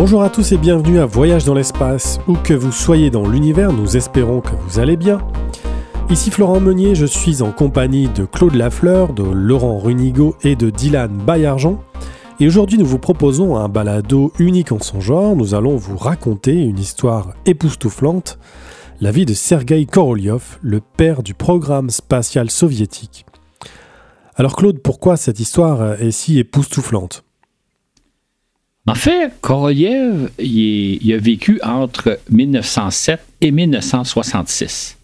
Bonjour à tous et bienvenue à Voyage dans l'espace. Où que vous soyez dans l'univers, nous espérons que vous allez bien. Ici Florent Meunier, je suis en compagnie de Claude Lafleur, de Laurent Runigo et de Dylan Bayargent. Et aujourd'hui, nous vous proposons un balado unique en son genre. Nous allons vous raconter une histoire époustouflante, la vie de Sergei Korolev, le père du programme spatial soviétique. Alors Claude, pourquoi cette histoire est si époustouflante? En fait, Korolev, il, a vécu entre 1907 et 1966.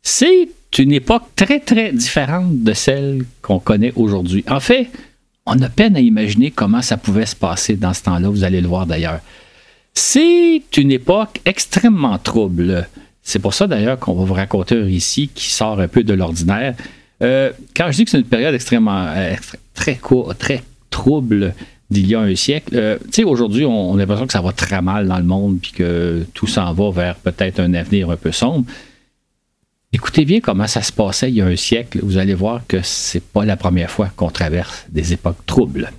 C'est une époque très, très différente de celle qu'on connaît aujourd'hui. En fait, on a peine à imaginer comment ça pouvait se passer dans ce temps-là, vous allez le voir d'ailleurs. C'est une époque extrêmement trouble. C'est pour ça d'ailleurs qu'on va vous raconter un récit qui sort un peu de l'ordinaire. Euh, quand je dis que c'est une période extrêmement euh, très courte, très trouble d'il y a un siècle, euh, tu sais, aujourd'hui, on, a l'impression que ça va très mal dans le monde puis que tout s'en va vers peut-être un avenir un peu sombre. Écoutez bien comment ça se passait il y a un siècle. Vous allez voir que c'est pas la première fois qu'on traverse des époques troubles.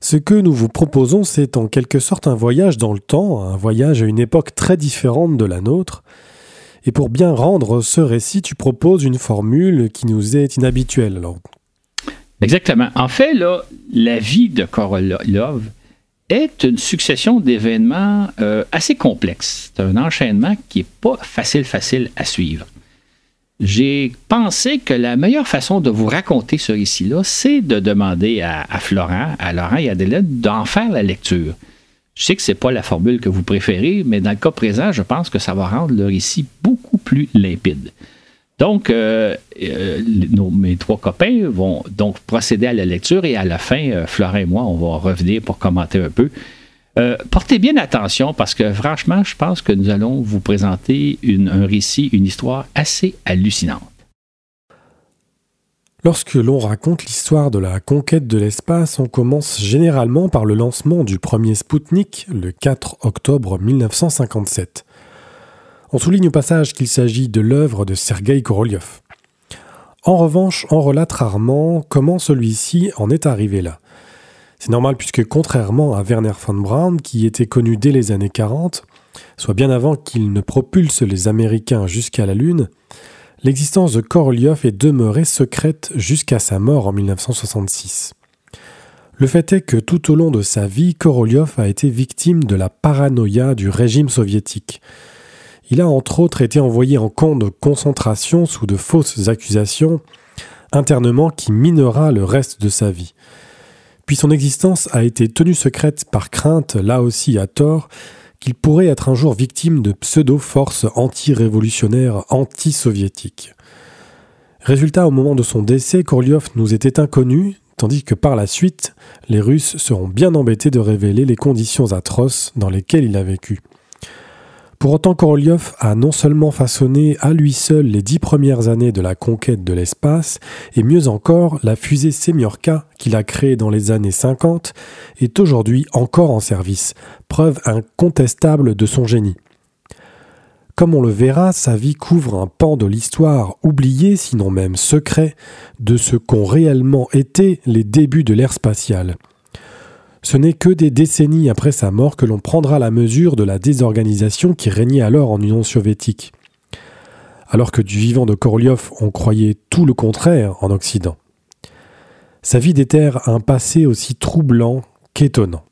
Ce que nous vous proposons, c'est en quelque sorte un voyage dans le temps, un voyage à une époque très différente de la nôtre. Et pour bien rendre ce récit, tu proposes une formule qui nous est inhabituelle. Exactement. En fait, là, la vie de Korolov est une succession d'événements euh, assez complexes. C'est un enchaînement qui n'est pas facile, facile à suivre. J'ai pensé que la meilleure façon de vous raconter ce récit-là, c'est de demander à, Florent, à Laurent et à Adélaide d'en faire la lecture. Je sais que ce n'est pas la formule que vous préférez, mais dans le cas présent, je pense que ça va rendre le récit beaucoup plus limpide. Donc, euh, euh, mes trois copains vont donc procéder à la lecture et à la fin, euh, Florent et moi, on va revenir pour commenter un peu. portez bien attention parce que franchement, je pense que nous allons vous présenter un récit, une histoire assez hallucinante. Lorsque l'on raconte l'histoire de la conquête de l'espace, on commence généralement par le lancement du premier Spoutnik le 4 octobre 1957. On souligne au passage qu'il s'agit de l'œuvre de Sergei Korolev. En revanche, on relate rarement comment celui-ci en est arrivé là. C'est normal puisque contrairement à Werner von Braun, qui était connu dès les années 40, soit bien avant qu'il ne propulse les Américains jusqu'à la Lune, l'existence de Korolev est demeurée secrète jusqu'à sa mort en 1966. Le fait est que tout au long de sa vie, Korolev a été victime de la paranoïa du régime soviétique, il a entre autres été envoyé en camp de concentration sous de fausses accusations, internement qui minera le reste de sa vie. Puis son existence a été tenue secrète par crainte, là aussi à tort, qu'il pourrait être un jour victime de pseudo-forces anti-révolutionnaires anti-soviétiques. Résultat, au moment de son décès, Korliov nous était inconnu, tandis que par la suite, les Russes seront bien embêtés de révéler les conditions atroces dans lesquelles il a vécu. Pour autant, Korolev a non seulement façonné à lui seul les dix premières années de la conquête de l'espace, et mieux encore, la fusée Semyorka qu'il a créée dans les années 50 est aujourd'hui encore en service, preuve incontestable de son génie. Comme on le verra, sa vie couvre un pan de l'histoire oublié, sinon même secret, de ce qu'ont réellement été les débuts de l'ère spatiale. Ce n'est que des décennies après sa mort que l'on prendra la mesure de la désorganisation qui régnait alors en Union soviétique. Alors que du vivant de Korolev on croyait tout le contraire en Occident. Sa vie déterre un passé aussi troublant qu'étonnant.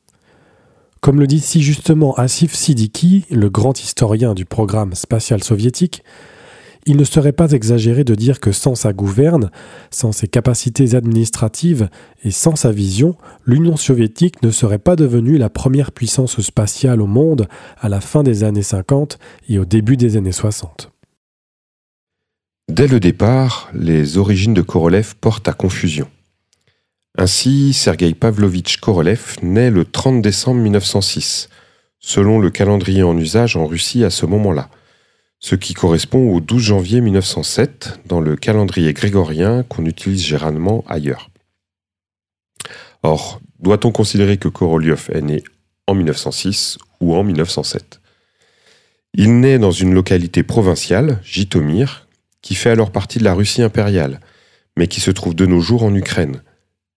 Comme le dit si justement Asif Siddiqui, le grand historien du programme spatial soviétique, il ne serait pas exagéré de dire que sans sa gouverne, sans ses capacités administratives et sans sa vision, l'Union soviétique ne serait pas devenue la première puissance spatiale au monde à la fin des années 50 et au début des années 60. Dès le départ, les origines de Korolev portent à confusion. Ainsi, Sergei Pavlovitch Korolev naît le 30 décembre 1906, selon le calendrier en usage en Russie à ce moment-là ce qui correspond au 12 janvier 1907 dans le calendrier grégorien qu'on utilise généralement ailleurs. Or, doit-on considérer que Korolev est né en 1906 ou en 1907 Il naît dans une localité provinciale, Jitomir, qui fait alors partie de la Russie impériale, mais qui se trouve de nos jours en Ukraine.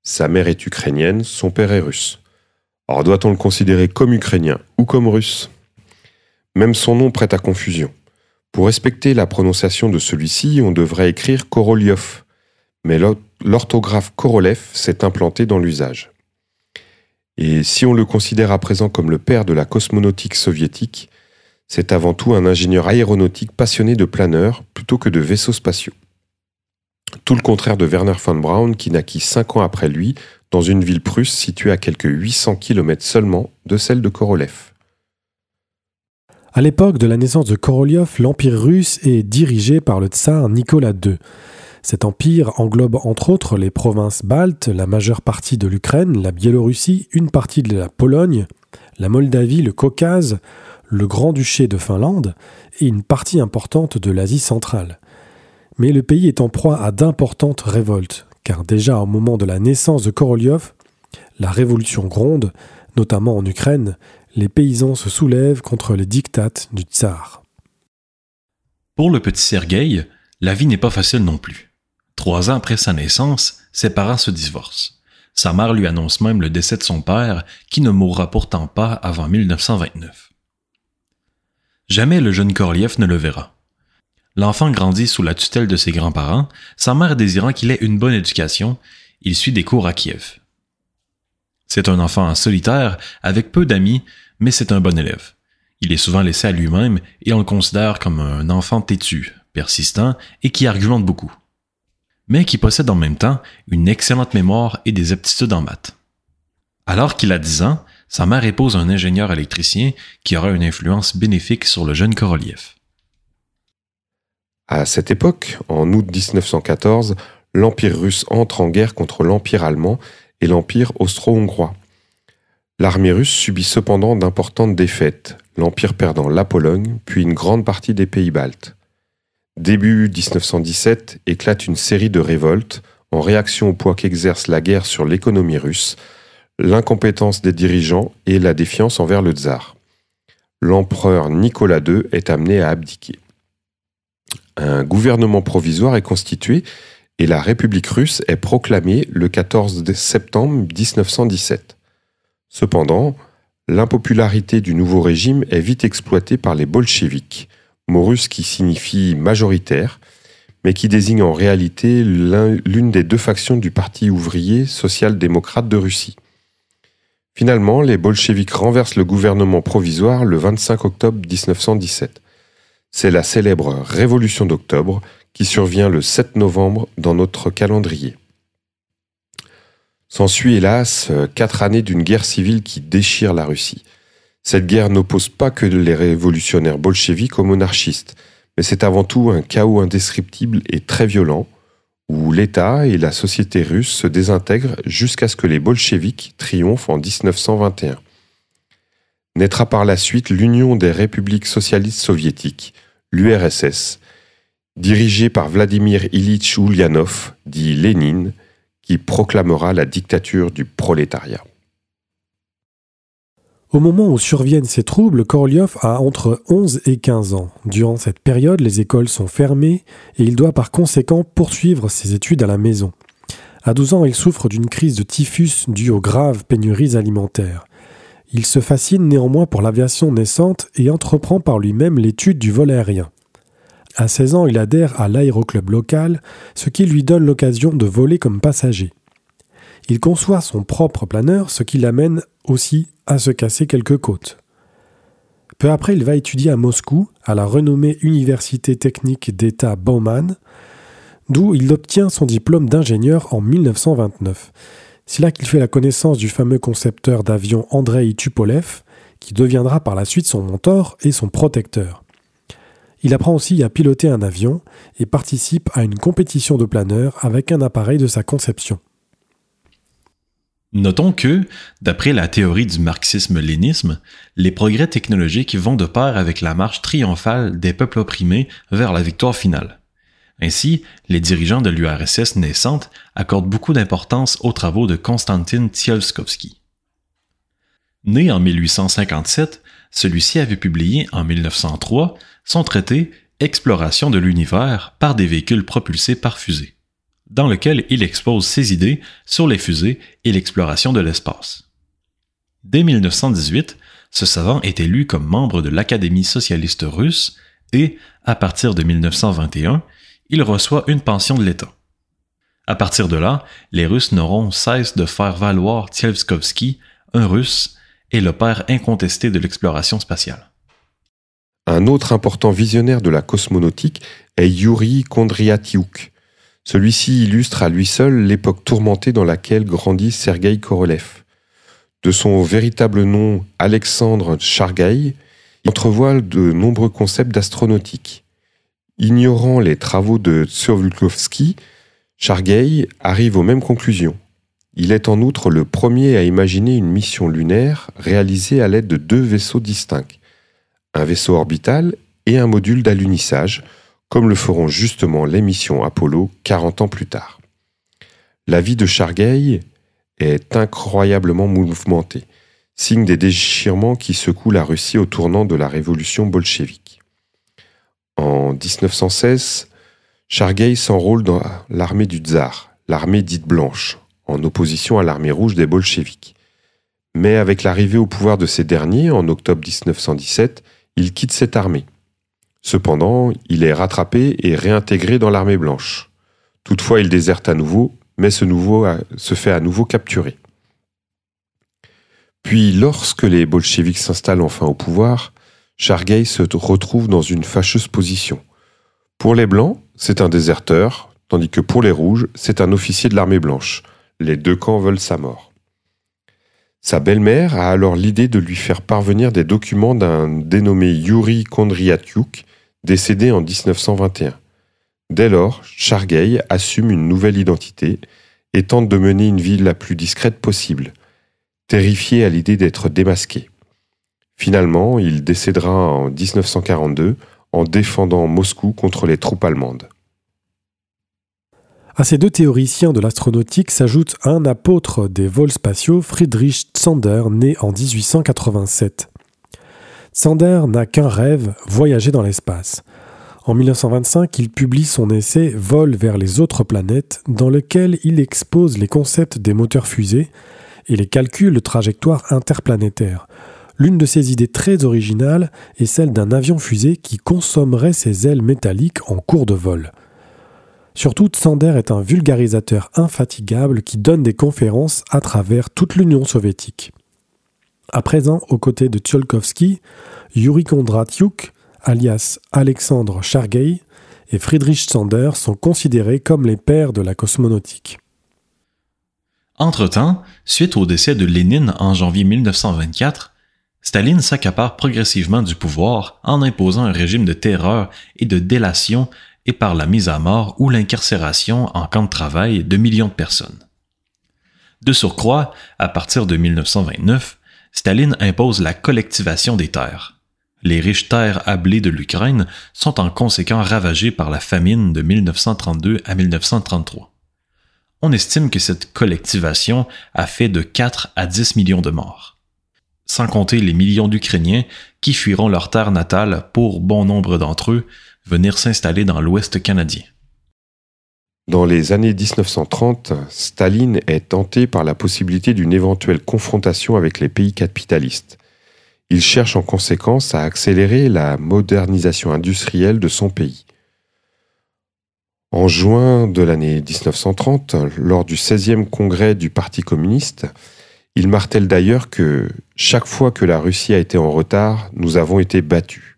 Sa mère est ukrainienne, son père est russe. Alors doit-on le considérer comme ukrainien ou comme russe? Même son nom prête à confusion. Pour respecter la prononciation de celui-ci, on devrait écrire Korolyov, mais l'orthographe Korolev s'est implantée dans l'usage. Et si on le considère à présent comme le père de la cosmonautique soviétique, c'est avant tout un ingénieur aéronautique passionné de planeurs plutôt que de vaisseaux spatiaux. Tout le contraire de Werner von Braun qui naquit cinq ans après lui dans une ville prusse située à quelques 800 km seulement de celle de Korolev. À l'époque de la naissance de Korolev, l'Empire russe est dirigé par le tsar Nicolas II. Cet empire englobe entre autres les provinces baltes, la majeure partie de l'Ukraine, la Biélorussie, une partie de la Pologne, la Moldavie, le Caucase, le Grand-Duché de Finlande et une partie importante de l'Asie centrale. Mais le pays est en proie à d'importantes révoltes, car déjà au moment de la naissance de Korolyov, la révolution gronde, notamment en Ukraine, les paysans se soulèvent contre les dictates du tsar. Pour le petit Sergueï, la vie n'est pas facile non plus. Trois ans après sa naissance, ses parents se divorcent. Sa mère lui annonce même le décès de son père, qui ne mourra pourtant pas avant 1929. Jamais le jeune Korliev ne le verra. L'enfant grandit sous la tutelle de ses grands-parents, sa mère désirant qu'il ait une bonne éducation, il suit des cours à Kiev. C'est un enfant solitaire, avec peu d'amis, mais c'est un bon élève. Il est souvent laissé à lui-même et on le considère comme un enfant têtu, persistant et qui argumente beaucoup. Mais qui possède en même temps une excellente mémoire et des aptitudes en maths. Alors qu'il a 10 ans, sa mère épouse un ingénieur électricien qui aura une influence bénéfique sur le jeune Korolev. À cette époque, en août 1914, l'Empire russe entre en guerre contre l'Empire allemand et l'Empire austro-hongrois. L'armée russe subit cependant d'importantes défaites, l'Empire perdant la Pologne, puis une grande partie des pays baltes. Début 1917 éclate une série de révoltes en réaction au poids qu'exerce la guerre sur l'économie russe, l'incompétence des dirigeants et la défiance envers le tsar. L'empereur Nicolas II est amené à abdiquer. Un gouvernement provisoire est constitué et la République russe est proclamée le 14 septembre 1917. Cependant, l'impopularité du nouveau régime est vite exploitée par les bolcheviks, mot russe qui signifie majoritaire, mais qui désigne en réalité l'une des deux factions du Parti ouvrier social-démocrate de Russie. Finalement, les bolcheviks renversent le gouvernement provisoire le 25 octobre 1917. C'est la célèbre Révolution d'octobre qui survient le 7 novembre dans notre calendrier. S'ensuit hélas quatre années d'une guerre civile qui déchire la Russie. Cette guerre n'oppose pas que les révolutionnaires bolcheviques aux monarchistes, mais c'est avant tout un chaos indescriptible et très violent, où l'État et la société russe se désintègrent jusqu'à ce que les bolcheviks triomphent en 1921. Naîtra par la suite l'Union des républiques socialistes soviétiques, l'URSS, dirigée par Vladimir Ilitch Ulyanov, dit Lénine, qui proclamera la dictature du prolétariat. Au moment où surviennent ces troubles, Korolyov a entre 11 et 15 ans. Durant cette période, les écoles sont fermées et il doit par conséquent poursuivre ses études à la maison. À 12 ans, il souffre d'une crise de typhus due aux graves pénuries alimentaires. Il se fascine néanmoins pour l'aviation naissante et entreprend par lui-même l'étude du vol aérien. À 16 ans, il adhère à l'aéroclub local, ce qui lui donne l'occasion de voler comme passager. Il conçoit son propre planeur, ce qui l'amène aussi à se casser quelques côtes. Peu après, il va étudier à Moscou, à la renommée Université technique d'État Bauman, d'où il obtient son diplôme d'ingénieur en 1929. C'est là qu'il fait la connaissance du fameux concepteur d'avion Andrei Tupolev, qui deviendra par la suite son mentor et son protecteur. Il apprend aussi à piloter un avion et participe à une compétition de planeur avec un appareil de sa conception. Notons que, d'après la théorie du marxisme-lénisme, les progrès technologiques vont de pair avec la marche triomphale des peuples opprimés vers la victoire finale. Ainsi, les dirigeants de l'URSS naissante accordent beaucoup d'importance aux travaux de Konstantin Tsiolkovsky. Né en 1857, celui-ci avait publié en 1903 son traité Exploration de l'univers par des véhicules propulsés par fusée dans lequel il expose ses idées sur les fusées et l'exploration de l'espace. Dès 1918, ce savant est élu comme membre de l'Académie socialiste russe et, à partir de 1921, il reçoit une pension de l'État. À partir de là, les Russes n'auront cesse de faire valoir Tsiolkovsky, un Russe, et le père incontesté de l'exploration spatiale. Un autre important visionnaire de la cosmonautique est Yuri Kondryatiuk. Celui-ci illustre à lui seul l'époque tourmentée dans laquelle grandit Sergei Korolev. De son véritable nom Alexandre Chargaï, il entrevoit de nombreux concepts d'astronautique. Ignorant les travaux de Tsiolkovsky, Chargay arrive aux mêmes conclusions. Il est en outre le premier à imaginer une mission lunaire réalisée à l'aide de deux vaisseaux distincts, un vaisseau orbital et un module d'alunissage, comme le feront justement les missions Apollo 40 ans plus tard. La vie de Chargay est incroyablement mouvementée, signe des déchirements qui secouent la Russie au tournant de la révolution bolchevique. En 1916, Chargay s'enrôle dans l'armée du tsar, l'armée dite blanche, en opposition à l'armée rouge des bolcheviks. Mais avec l'arrivée au pouvoir de ces derniers, en octobre 1917, il quitte cette armée. Cependant, il est rattrapé et réintégré dans l'armée blanche. Toutefois, il déserte à nouveau, mais ce nouveau se fait à nouveau capturer. Puis, lorsque les bolcheviks s'installent enfin au pouvoir, Chargay se retrouve dans une fâcheuse position. Pour les Blancs, c'est un déserteur, tandis que pour les Rouges, c'est un officier de l'armée blanche. Les deux camps veulent sa mort. Sa belle-mère a alors l'idée de lui faire parvenir des documents d'un dénommé Yuri Kondryatiuk, décédé en 1921. Dès lors, Chargay assume une nouvelle identité et tente de mener une vie la plus discrète possible, terrifié à l'idée d'être démasqué. Finalement, il décédera en 1942 en défendant Moscou contre les troupes allemandes. À ces deux théoriciens de l'astronautique s'ajoute un apôtre des vols spatiaux, Friedrich Zander, né en 1887. Zander n'a qu'un rêve, voyager dans l'espace. En 1925, il publie son essai Vol vers les autres planètes, dans lequel il expose les concepts des moteurs fusées et les calculs de trajectoires interplanétaires. L'une de ses idées très originales est celle d'un avion-fusée qui consommerait ses ailes métalliques en cours de vol. Surtout, Tsander est un vulgarisateur infatigable qui donne des conférences à travers toute l'Union soviétique. À présent, aux côtés de Tsiolkovsky, Yuri Kondratyuk, alias Alexandre Chargay, et Friedrich Sander sont considérés comme les pères de la cosmonautique. Entre-temps, suite au décès de Lénine en janvier 1924, Staline s'accapare progressivement du pouvoir en imposant un régime de terreur et de délation et par la mise à mort ou l'incarcération en camp de travail de millions de personnes. De surcroît, à partir de 1929, Staline impose la collectivation des terres. Les riches terres ablées de l'Ukraine sont en conséquent ravagées par la famine de 1932 à 1933. On estime que cette collectivation a fait de 4 à 10 millions de morts. Sans compter les millions d'Ukrainiens qui fuiront leur terre natale pour bon nombre d'entre eux venir s'installer dans l'Ouest canadien. Dans les années 1930, Staline est tenté par la possibilité d'une éventuelle confrontation avec les pays capitalistes. Il cherche en conséquence à accélérer la modernisation industrielle de son pays. En juin de l'année 1930, lors du 16e congrès du Parti communiste, il martèle d'ailleurs que chaque fois que la Russie a été en retard, nous avons été battus.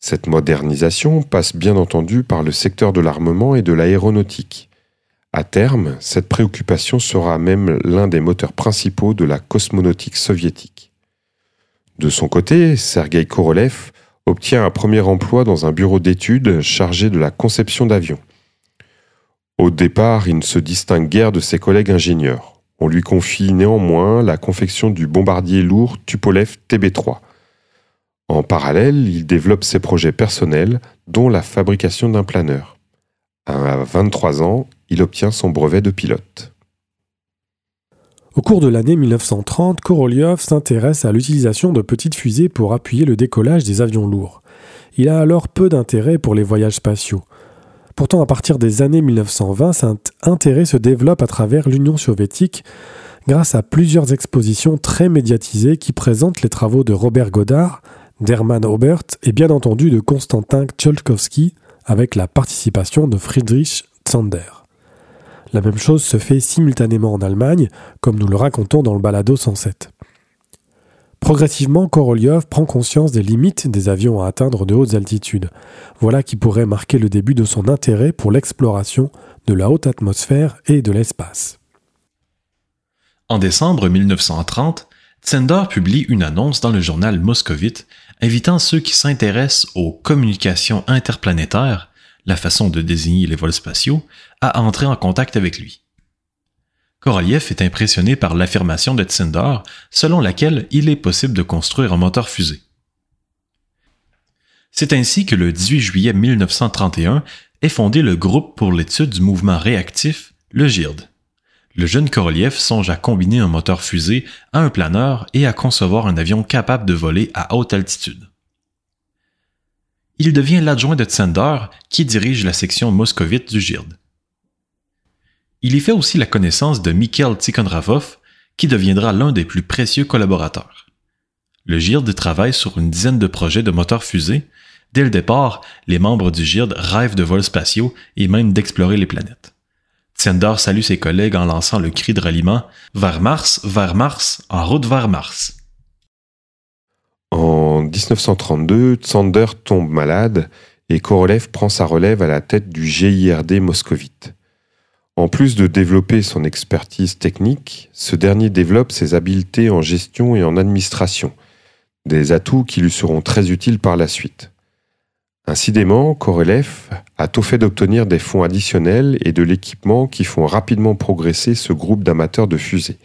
Cette modernisation passe bien entendu par le secteur de l'armement et de l'aéronautique. À terme, cette préoccupation sera même l'un des moteurs principaux de la cosmonautique soviétique. De son côté, Sergei Korolev obtient un premier emploi dans un bureau d'études chargé de la conception d'avions. Au départ, il ne se distingue guère de ses collègues ingénieurs. On lui confie néanmoins la confection du bombardier lourd Tupolev TB3, en parallèle, il développe ses projets personnels, dont la fabrication d'un planeur. À 23 ans, il obtient son brevet de pilote. Au cours de l'année 1930, Korolev s'intéresse à l'utilisation de petites fusées pour appuyer le décollage des avions lourds. Il a alors peu d'intérêt pour les voyages spatiaux. Pourtant, à partir des années 1920, cet intérêt se développe à travers l'Union soviétique grâce à plusieurs expositions très médiatisées qui présentent les travaux de Robert Godard, d'Hermann Obert et bien entendu de Konstantin Tsiolkovsky avec la participation de Friedrich Zander. La même chose se fait simultanément en Allemagne, comme nous le racontons dans le balado 107. Progressivement, Korolev prend conscience des limites des avions à atteindre de hautes altitudes. Voilà qui pourrait marquer le début de son intérêt pour l'exploration de la haute atmosphère et de l'espace. En décembre 1930, Zender publie une annonce dans le journal Moscovite invitant ceux qui s'intéressent aux communications interplanétaires, la façon de désigner les vols spatiaux, à entrer en contact avec lui. Korolev est impressionné par l'affirmation de Tsender selon laquelle il est possible de construire un moteur fusée. C'est ainsi que le 18 juillet 1931 est fondé le groupe pour l'étude du mouvement réactif, le GIRD. Le jeune Korolev songe à combiner un moteur fusée à un planeur et à concevoir un avion capable de voler à haute altitude. Il devient l'adjoint de Tsender qui dirige la section moscovite du GIRD. Il y fait aussi la connaissance de Mikhail Tikhonravov, qui deviendra l'un des plus précieux collaborateurs. Le GIRD travaille sur une dizaine de projets de moteurs fusées. Dès le départ, les membres du GIRD rêvent de vols spatiaux et même d'explorer les planètes. Tsender salue ses collègues en lançant le cri de ralliement Vers Mars, vers Mars, en route vers Mars. En 1932, Tsander tombe malade et Korolev prend sa relève à la tête du GIRD moscovite. En plus de développer son expertise technique, ce dernier développe ses habiletés en gestion et en administration, des atouts qui lui seront très utiles par la suite. Incidemment, Korolev a tout fait d'obtenir des fonds additionnels et de l'équipement qui font rapidement progresser ce groupe d'amateurs de fusées.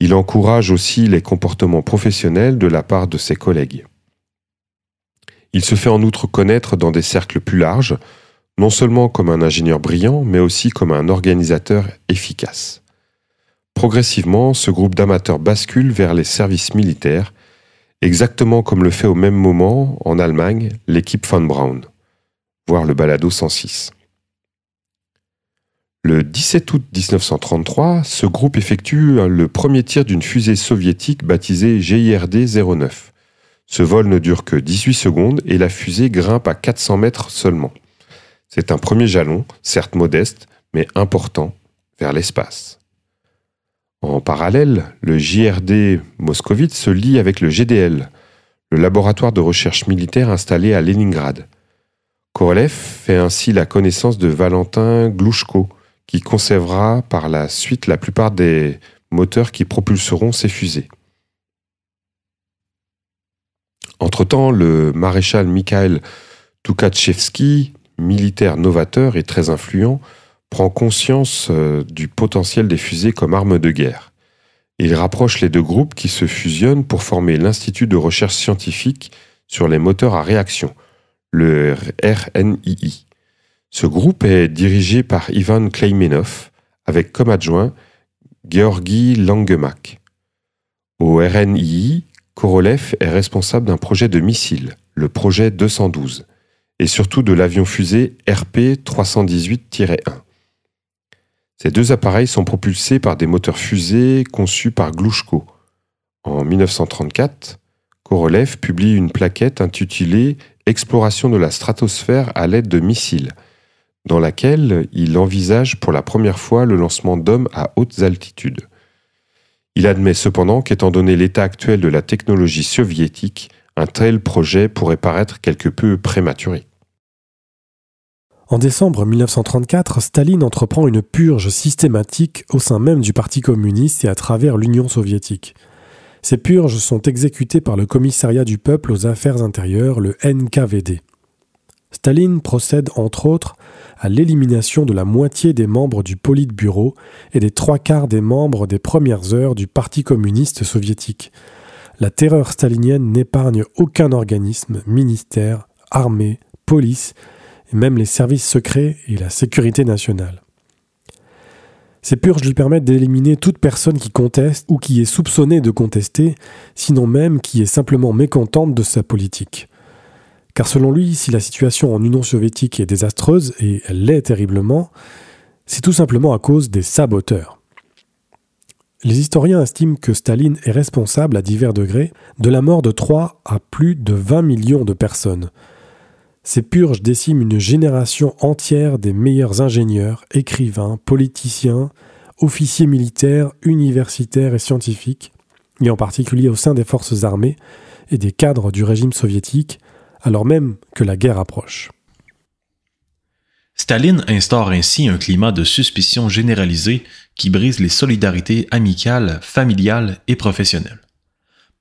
Il encourage aussi les comportements professionnels de la part de ses collègues. Il se fait en outre connaître dans des cercles plus larges, non seulement comme un ingénieur brillant, mais aussi comme un organisateur efficace. Progressivement, ce groupe d'amateurs bascule vers les services militaires exactement comme le fait au même moment, en Allemagne, l'équipe von Braun, voir le balado 106. Le 17 août 1933, ce groupe effectue le premier tir d'une fusée soviétique baptisée GIRD-09. Ce vol ne dure que 18 secondes et la fusée grimpe à 400 mètres seulement. C'est un premier jalon, certes modeste, mais important, vers l'espace. En parallèle, le JRD moscovite se lie avec le GDL, le laboratoire de recherche militaire installé à Leningrad. Korolev fait ainsi la connaissance de Valentin Glouchko, qui conservera par la suite la plupart des moteurs qui propulseront ces fusées. Entre-temps, le maréchal Mikhail Tukhachevsky, militaire novateur et très influent, prend conscience euh, du potentiel des fusées comme arme de guerre. Il rapproche les deux groupes qui se fusionnent pour former l'Institut de recherche scientifique sur les moteurs à réaction, le RNII. Ce groupe est dirigé par Ivan Kleimenov, avec comme adjoint Georgi Langemak. Au RNII, Korolev est responsable d'un projet de missile, le projet 212, et surtout de l'avion-fusée RP-318-1. Ces deux appareils sont propulsés par des moteurs fusées conçus par Glouchko. En 1934, Korolev publie une plaquette intitulée Exploration de la stratosphère à l'aide de missiles, dans laquelle il envisage pour la première fois le lancement d'hommes à hautes altitudes. Il admet cependant qu'étant donné l'état actuel de la technologie soviétique, un tel projet pourrait paraître quelque peu prématuré. En décembre 1934, Staline entreprend une purge systématique au sein même du Parti communiste et à travers l'Union soviétique. Ces purges sont exécutées par le Commissariat du peuple aux affaires intérieures, le NKVD. Staline procède entre autres à l'élimination de la moitié des membres du Politburo et des trois quarts des membres des premières heures du Parti communiste soviétique. La terreur stalinienne n'épargne aucun organisme, ministère, armée, police, même les services secrets et la sécurité nationale. Ces purges lui permettent d'éliminer toute personne qui conteste ou qui est soupçonnée de contester, sinon même qui est simplement mécontente de sa politique. Car selon lui, si la situation en Union soviétique est désastreuse, et elle l'est terriblement, c'est tout simplement à cause des saboteurs. les historiens estiment que Staline est responsable à divers degrés de la mort de 3 à plus de 20 millions de personnes. Ces purges déciment une génération entière des meilleurs ingénieurs, écrivains, politiciens, officiers militaires, universitaires et scientifiques, et en particulier au sein des forces armées et des cadres du régime soviétique, alors même que la guerre approche. Staline instaure ainsi un climat de suspicion généralisée qui brise les solidarités amicales, familiales et professionnelles.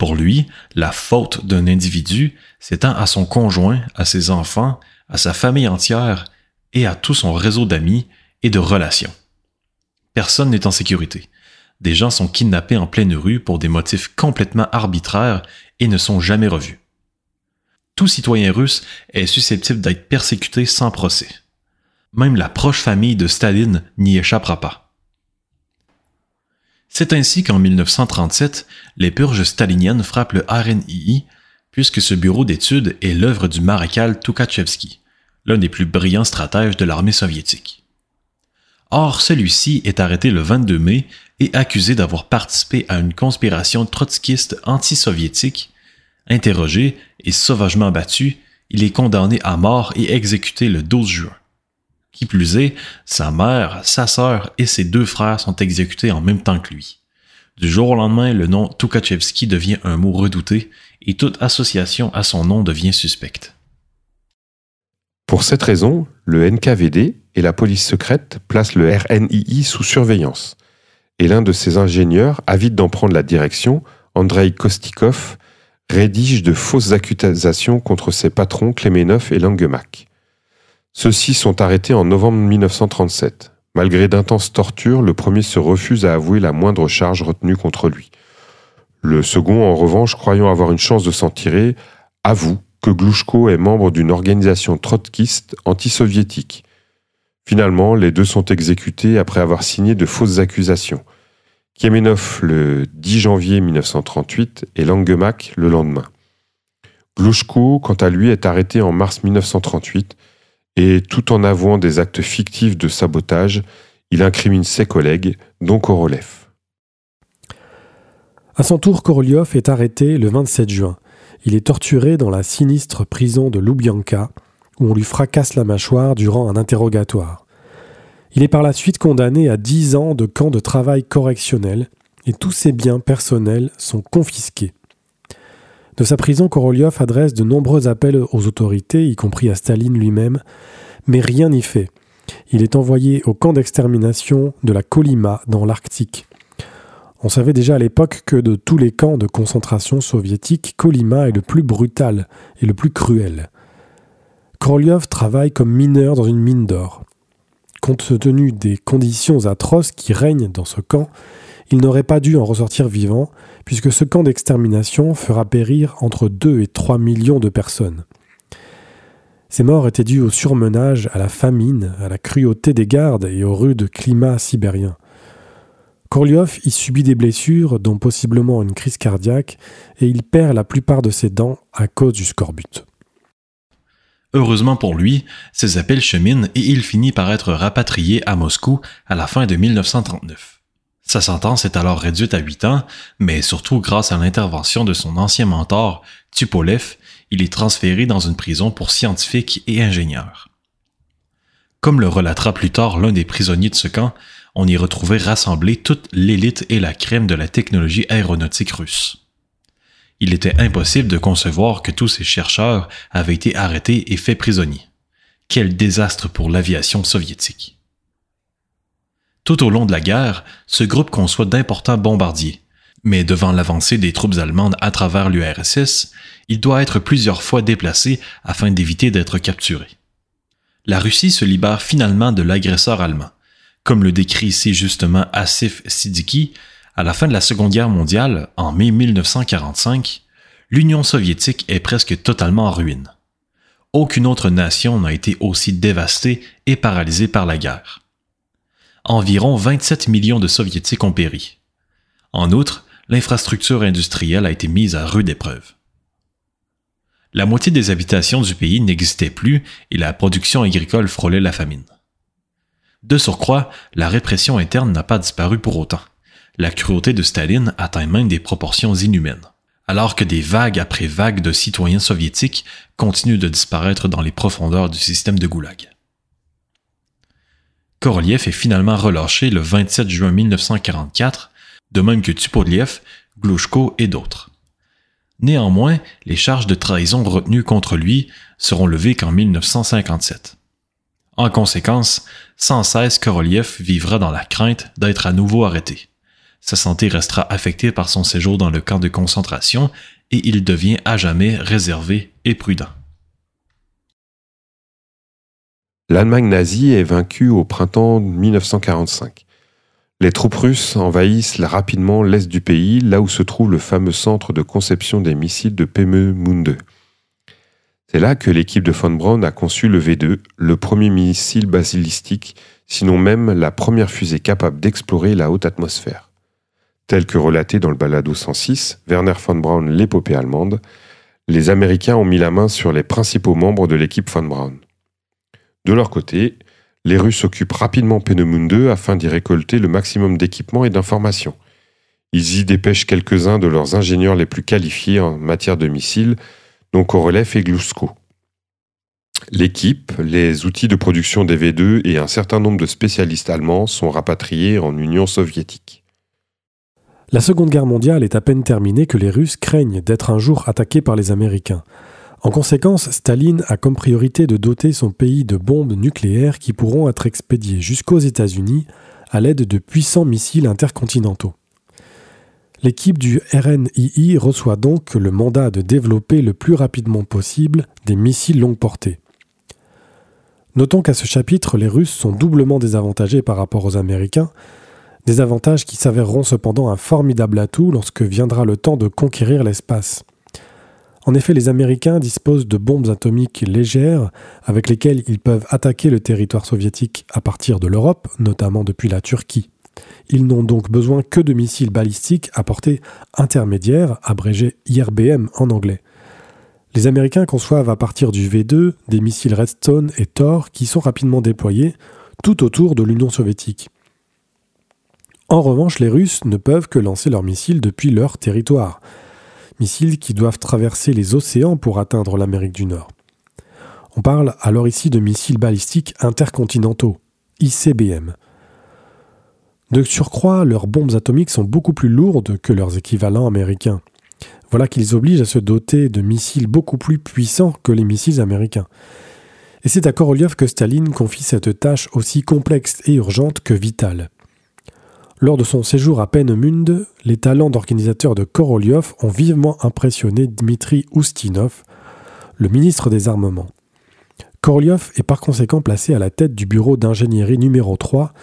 Pour lui, la faute d'un individu s'étend à son conjoint, à ses enfants, à sa famille entière et à tout son réseau d'amis et de relations. Personne n'est en sécurité. Des gens sont kidnappés en pleine rue pour des motifs complètement arbitraires et ne sont jamais revus. Tout citoyen russe est susceptible d'être persécuté sans procès. Même la proche famille de Staline n'y échappera pas. C'est ainsi qu'en 1937, les purges staliniennes frappent le RNII, puisque ce bureau d'études est l'œuvre du maréchal Tukhachevsky, l'un des plus brillants stratèges de l'armée soviétique. Or, celui-ci est arrêté le 22 mai et accusé d'avoir participé à une conspiration trotskiste anti-soviétique. Interrogé et sauvagement battu, il est condamné à mort et exécuté le 12 juin. Qui plus est, sa mère, sa sœur et ses deux frères sont exécutés en même temps que lui. Du jour au lendemain, le nom Tukhachevsky devient un mot redouté et toute association à son nom devient suspecte. Pour cette raison, le NKVD et la police secrète placent le RNII sous surveillance. Et l'un de ses ingénieurs, avide d'en prendre la direction, Andrei Kostikov, rédige de fausses accusations contre ses patrons Klemenov et Langemak. Ceux-ci sont arrêtés en novembre 1937. Malgré d'intenses tortures, le premier se refuse à avouer la moindre charge retenue contre lui. Le second, en revanche, croyant avoir une chance de s'en tirer, avoue que Glouchko est membre d'une organisation trotskiste anti-soviétique. Finalement, les deux sont exécutés après avoir signé de fausses accusations. Kiemenov le 10 janvier 1938 et Langemak le lendemain. Glouchko, quant à lui, est arrêté en mars 1938 et tout en avouant des actes fictifs de sabotage, il incrimine ses collègues, dont Korolev. À son tour, Korolev est arrêté le 27 juin. Il est torturé dans la sinistre prison de Lubyanka, où on lui fracasse la mâchoire durant un interrogatoire. Il est par la suite condamné à 10 ans de camp de travail correctionnel et tous ses biens personnels sont confisqués. De sa prison, Korolev adresse de nombreux appels aux autorités, y compris à Staline lui-même, mais rien n'y fait. Il est envoyé au camp d'extermination de la Kolyma dans l'Arctique. On savait déjà à l'époque que de tous les camps de concentration soviétiques, Kolyma est le plus brutal et le plus cruel. Korolev travaille comme mineur dans une mine d'or. Compte tenu des conditions atroces qui règnent dans ce camp, il n'aurait pas dû en ressortir vivant, puisque ce camp d'extermination fera périr entre 2 et 3 millions de personnes. Ces morts étaient dus au surmenage, à la famine, à la cruauté des gardes et au rude climat sibérien. Korliov y subit des blessures, dont possiblement une crise cardiaque, et il perd la plupart de ses dents à cause du scorbut. Heureusement pour lui, ses appels cheminent et il finit par être rapatrié à Moscou à la fin de 1939. Sa sentence est alors réduite à 8 ans, mais surtout grâce à l'intervention de son ancien mentor, Tupolev, il est transféré dans une prison pour scientifiques et ingénieurs. Comme le relatera plus tard l'un des prisonniers de ce camp, on y retrouvait rassemblée toute l'élite et la crème de la technologie aéronautique russe. Il était impossible de concevoir que tous ces chercheurs avaient été arrêtés et faits prisonniers. Quel désastre pour l'aviation soviétique. Tout au long de la guerre, ce groupe conçoit d'importants bombardiers. Mais devant l'avancée des troupes allemandes à travers l'URSS, il doit être plusieurs fois déplacé afin d'éviter d'être capturé. La Russie se libère finalement de l'agresseur allemand. Comme le décrit si justement Asif Siddiqui, à la fin de la Seconde Guerre mondiale, en mai 1945, l'Union soviétique est presque totalement en ruine. Aucune autre nation n'a été aussi dévastée et paralysée par la guerre environ 27 millions de Soviétiques ont péri. En outre, l'infrastructure industrielle a été mise à rude épreuve. La moitié des habitations du pays n'existaient plus et la production agricole frôlait la famine. De surcroît, la répression interne n'a pas disparu pour autant. La cruauté de Staline atteint même des proportions inhumaines, alors que des vagues après vagues de citoyens soviétiques continuent de disparaître dans les profondeurs du système de Goulag. Korolev est finalement relâché le 27 juin 1944, de même que Tupodliev, Glushko et d'autres. Néanmoins, les charges de trahison retenues contre lui seront levées qu'en 1957. En conséquence, sans cesse Korolev vivra dans la crainte d'être à nouveau arrêté. Sa santé restera affectée par son séjour dans le camp de concentration et il devient à jamais réservé et prudent. L'Allemagne nazie est vaincue au printemps 1945. Les troupes russes envahissent rapidement l'est du pays, là où se trouve le fameux centre de conception des missiles de Pemeux-Munde. C'est là que l'équipe de von Braun a conçu le V2, le premier missile basilistique, sinon même la première fusée capable d'explorer la haute atmosphère. Tel que relaté dans le balado 106, Werner von Braun, l'épopée allemande, les Américains ont mis la main sur les principaux membres de l'équipe von Braun. De leur côté, les Russes occupent rapidement Peenemünde afin d'y récolter le maximum d'équipements et d'informations. Ils y dépêchent quelques-uns de leurs ingénieurs les plus qualifiés en matière de missiles, dont Korolev et Glusko. L'équipe, les outils de production des V2 et un certain nombre de spécialistes allemands sont rapatriés en Union soviétique. La Seconde Guerre mondiale est à peine terminée que les Russes craignent d'être un jour attaqués par les Américains. En conséquence, Staline a comme priorité de doter son pays de bombes nucléaires qui pourront être expédiées jusqu'aux États-Unis à l'aide de puissants missiles intercontinentaux. L'équipe du RNII reçoit donc le mandat de développer le plus rapidement possible des missiles longue portée. Notons qu'à ce chapitre, les Russes sont doublement désavantagés par rapport aux Américains, des avantages qui s'avéreront cependant un formidable atout lorsque viendra le temps de conquérir l'espace. En effet, les Américains disposent de bombes atomiques légères avec lesquelles ils peuvent attaquer le territoire soviétique à partir de l'Europe, notamment depuis la Turquie. Ils n'ont donc besoin que de missiles balistiques à portée intermédiaire, abrégé IRBM en anglais. Les Américains conçoivent à partir du V2 des missiles Redstone et Thor qui sont rapidement déployés tout autour de l'Union soviétique. En revanche, les Russes ne peuvent que lancer leurs missiles depuis leur territoire missiles qui doivent traverser les océans pour atteindre l'Amérique du Nord. On parle alors ici de missiles balistiques intercontinentaux, ICBM. De surcroît, leurs bombes atomiques sont beaucoup plus lourdes que leurs équivalents américains. Voilà qu'ils obligent à se doter de missiles beaucoup plus puissants que les missiles américains. Et c'est à Korolev que Staline confie cette tâche aussi complexe et urgente que vitale. Lors de son séjour à Peenemünde, les talents d'organisateur de Korolev ont vivement impressionné Dmitri Oustinov, le ministre des Armements. Korolev est par conséquent placé à la tête du bureau d'ingénierie numéro 3,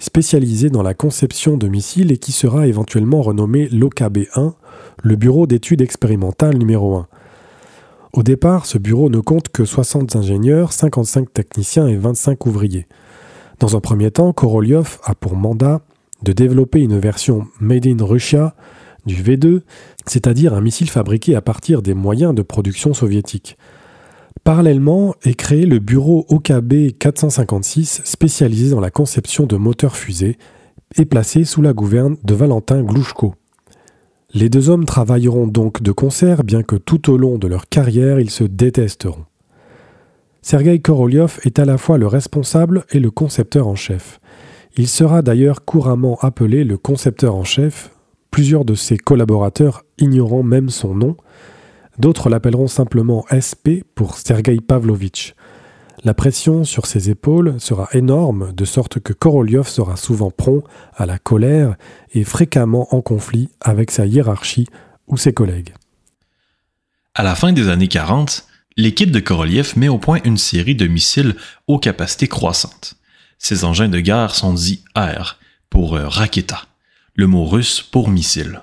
spécialisé dans la conception de missiles et qui sera éventuellement renommé l'OKB1, le bureau d'études expérimentales numéro 1. Au départ, ce bureau ne compte que 60 ingénieurs, 55 techniciens et 25 ouvriers. Dans un premier temps, Korolev a pour mandat de développer une version Made in Russia du V2, c'est-à-dire un missile fabriqué à partir des moyens de production soviétiques. Parallèlement est créé le bureau OKB 456 spécialisé dans la conception de moteurs fusées et placé sous la gouverne de Valentin Glouchko. Les deux hommes travailleront donc de concert bien que tout au long de leur carrière ils se détesteront. Sergei Korolev est à la fois le responsable et le concepteur en chef. Il sera d'ailleurs couramment appelé le concepteur en chef, plusieurs de ses collaborateurs ignorant même son nom, d'autres l'appelleront simplement SP pour Sergei Pavlovitch. La pression sur ses épaules sera énorme, de sorte que Korolev sera souvent prompt à la colère et fréquemment en conflit avec sa hiérarchie ou ses collègues. À la fin des années 40, l'équipe de Korolev met au point une série de missiles aux capacités croissantes. Ces engins de guerre sont dits R pour euh, Raketa, le mot russe pour missile.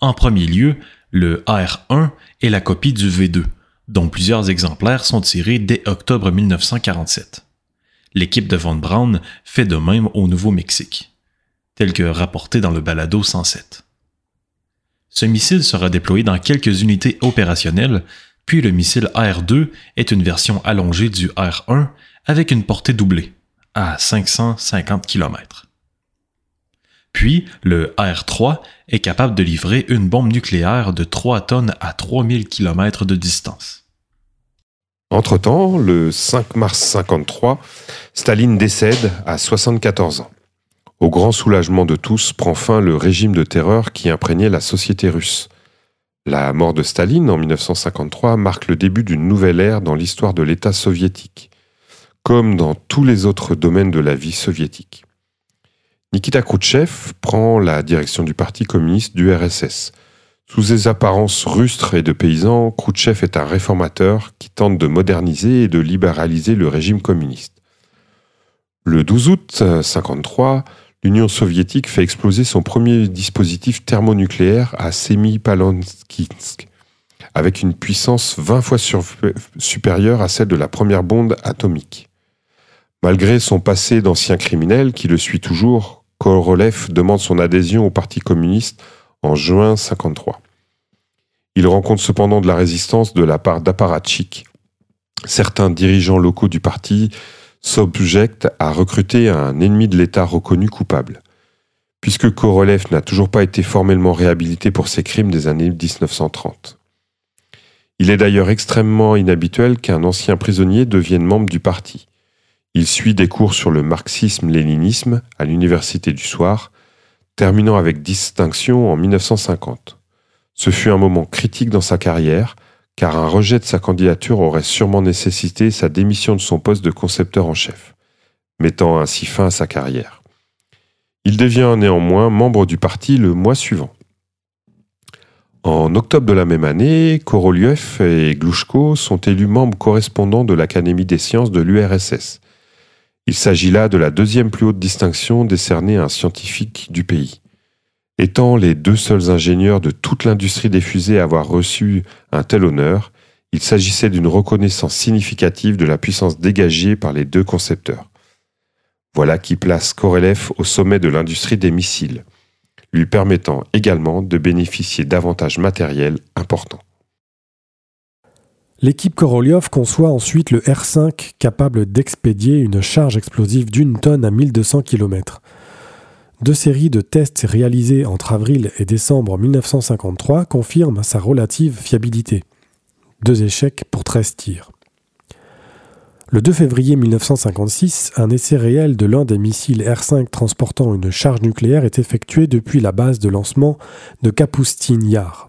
En premier lieu, le R1 est la copie du V2, dont plusieurs exemplaires sont tirés dès octobre 1947. L'équipe de Von Braun fait de même au Nouveau-Mexique, tel que rapporté dans le balado 107. Ce missile sera déployé dans quelques unités opérationnelles, puis le missile R2 est une version allongée du R1 avec une portée doublée à 550 km. Puis, le R-3 est capable de livrer une bombe nucléaire de 3 tonnes à 3000 km de distance. Entre-temps, le 5 mars 1953, Staline décède à 74 ans. Au grand soulagement de tous prend fin le régime de terreur qui imprégnait la société russe. La mort de Staline en 1953 marque le début d'une nouvelle ère dans l'histoire de l'État soviétique, comme dans tous les autres domaines de la vie soviétique. Nikita Khrouchtchev prend la direction du Parti communiste du RSS. Sous ses apparences rustres et de paysans, Khrouchtchev est un réformateur qui tente de moderniser et de libéraliser le régime communiste. Le 12 août 1953, l'Union soviétique fait exploser son premier dispositif thermonucléaire à Semipalatinsk, avec une puissance 20 fois supérieure à celle de la première bombe atomique. Malgré son passé d'ancien criminel qui le suit toujours, Korolev demande son adhésion au Parti communiste en juin 1953. Il rencontre cependant de la résistance de la part d'apparatchiks. Certains dirigeants locaux du parti s'objectent à recruter un ennemi de l'État reconnu coupable. Puisque Korolev n'a toujours pas été formellement réhabilité pour ses crimes des années 1930. Il est d'ailleurs extrêmement inhabituel qu'un ancien prisonnier devienne membre du parti. Il suit des cours sur le marxisme-léninisme à l'Université du Soir, terminant avec distinction en 1950. Ce fut un moment critique dans sa carrière, car un rejet de sa candidature aurait sûrement nécessité sa démission de son poste de concepteur en chef, mettant ainsi fin à sa carrière. Il devient néanmoins membre du parti le mois suivant. En octobre de la même année, Korolev et Glushko sont élus membres correspondants de l'Académie des sciences de l'URSS, il s'agit là de la deuxième plus haute distinction décernée à un scientifique du pays. Étant les deux seuls ingénieurs de toute l'industrie des fusées à avoir reçu un tel honneur, il s'agissait d'une reconnaissance significative de la puissance dégagée par les deux concepteurs. Voilà qui place Korolev au sommet de l'industrie des missiles, lui permettant également de bénéficier d'avantages matériels importants. L'équipe Korolev conçoit ensuite le R5 capable d'expédier une charge explosive d'une tonne à 1200 km. Deux séries de tests réalisés entre avril et décembre 1953 confirment sa relative fiabilité. Deux échecs pour 13 tirs. Le 2 février 1956, un essai réel de l'un des missiles R5 transportant une charge nucléaire est effectué depuis la base de lancement de Kapustin Yar.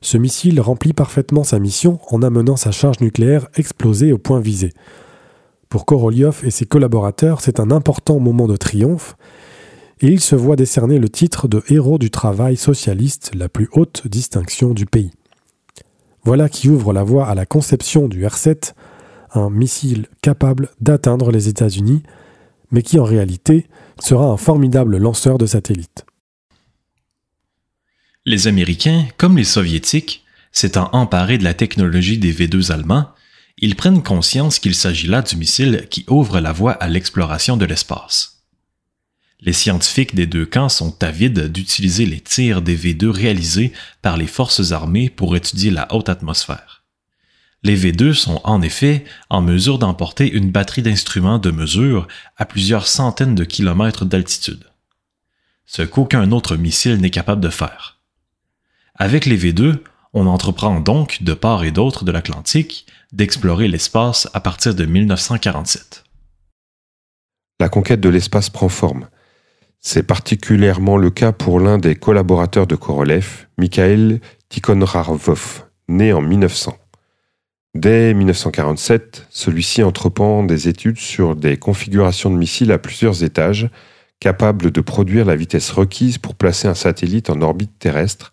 Ce missile remplit parfaitement sa mission en amenant sa charge nucléaire explosée au point visé. Pour Korolev et ses collaborateurs, c'est un important moment de triomphe, et il se voit décerner le titre de héros du travail socialiste, la plus haute distinction du pays. Voilà qui ouvre la voie à la conception du R-7, un missile capable d'atteindre les États-Unis, mais qui en réalité sera un formidable lanceur de satellites. Les Américains, comme les Soviétiques, s'étant emparés de la technologie des V2 allemands, ils prennent conscience qu'il s'agit là du missile qui ouvre la voie à l'exploration de l'espace. Les scientifiques des deux camps sont avides d'utiliser les tirs des V2 réalisés par les forces armées pour étudier la haute atmosphère. Les V2 sont en effet en mesure d'emporter une batterie d'instruments de mesure à plusieurs centaines de kilomètres d'altitude. Ce qu'aucun autre missile n'est capable de faire. Avec les V2, on entreprend donc, de part et d'autre de l'Atlantique, d'explorer l'espace à partir de 1947. La conquête de l'espace prend forme. C'est particulièrement le cas pour l'un des collaborateurs de Korolev, Mikhail Tikhonravov, né en 1900. Dès 1947, celui-ci entreprend des études sur des configurations de missiles à plusieurs étages, capables de produire la vitesse requise pour placer un satellite en orbite terrestre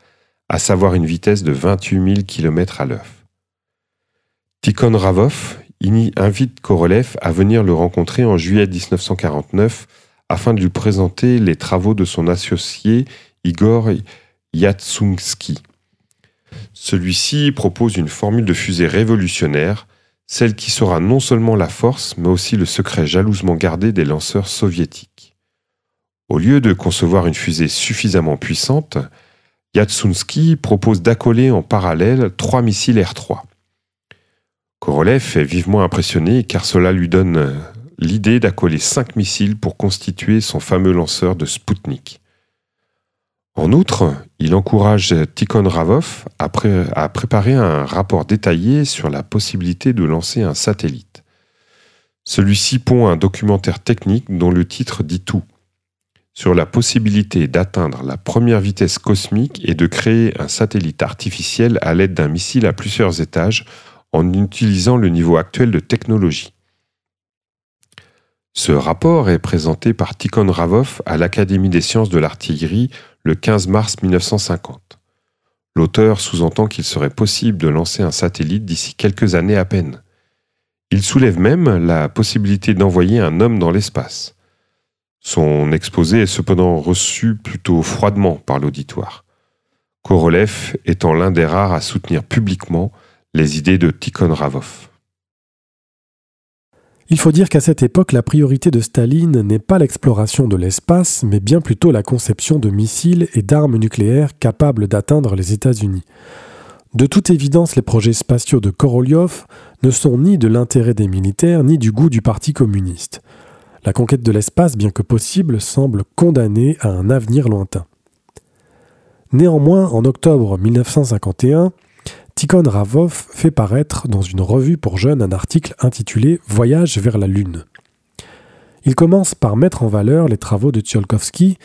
à savoir une vitesse de 28 000 km à l'heure. Tikhon Ravov invite Korolev à venir le rencontrer en juillet 1949 afin de lui présenter les travaux de son associé Igor Yatsunsky. Celui-ci propose une formule de fusée révolutionnaire, celle qui sera non seulement la force, mais aussi le secret jalousement gardé des lanceurs soviétiques. Au lieu de concevoir une fusée suffisamment puissante, Yatsunsky propose d'accoler en parallèle trois missiles R-3. Korolev est vivement impressionné car cela lui donne euh, l'idée d'accoler cinq missiles pour constituer son fameux lanceur de Sputnik. En outre, il encourage Tikhon Ravov à préparer un rapport détaillé sur la possibilité de lancer un satellite. Celui-ci pond un documentaire technique dont le titre dit tout sur la possibilité d'atteindre la première vitesse cosmique et de créer un satellite artificiel à l'aide d'un missile à plusieurs étages en utilisant le niveau actuel de technologie. Ce rapport est présenté par Tikhon Ravov à l'Académie des sciences de l'artillerie le 15 mars 1950. L'auteur sous-entend qu'il serait possible de lancer un satellite d'ici quelques années à peine. Il soulève même la possibilité d'envoyer un homme dans l'espace. Son exposé est cependant reçu plutôt froidement par l'auditoire. Korolev étant l'un des rares à soutenir publiquement les idées de Tikhon Ravov. Il faut dire qu'à cette époque, la priorité de Staline n'est pas l'exploration de l'espace, mais bien plutôt la conception de missiles et d'armes nucléaires capables d'atteindre les États-Unis. De toute évidence, les projets spatiaux de Korolev ne sont ni de l'intérêt des militaires, ni du goût du Parti communiste. La conquête de l'espace, bien que possible, semble condamnée à un avenir lointain. Néanmoins, en octobre 1951, Tikhon Ravov fait paraître dans une revue pour jeunes un article intitulé Voyage vers la Lune. Il commence par mettre en valeur les travaux de Tsiolkovsky,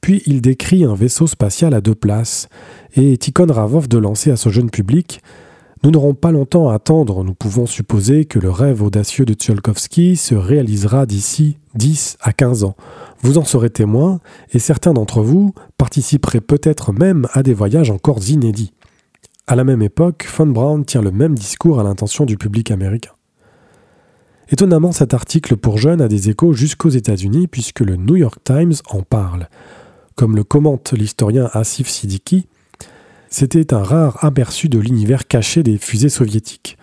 puis il décrit un vaisseau spatial à deux places, et Tikhon Ravov de lancer à ce jeune public Nous n'aurons pas longtemps à attendre, nous pouvons supposer que le rêve audacieux de Tsiolkovsky se réalisera d'ici 10 à 15 ans. Vous en serez témoin, et certains d'entre vous participeraient peut-être même à des voyages encore inédits. À la même époque, Von Braun tient le même discours à l'intention du public américain. Étonnamment, cet article pour jeunes a des échos jusqu'aux États-Unis puisque le New York Times en parle. Comme le commente l'historien Asif Siddiqui, c'était un rare aperçu de l'univers caché des fusées soviétiques.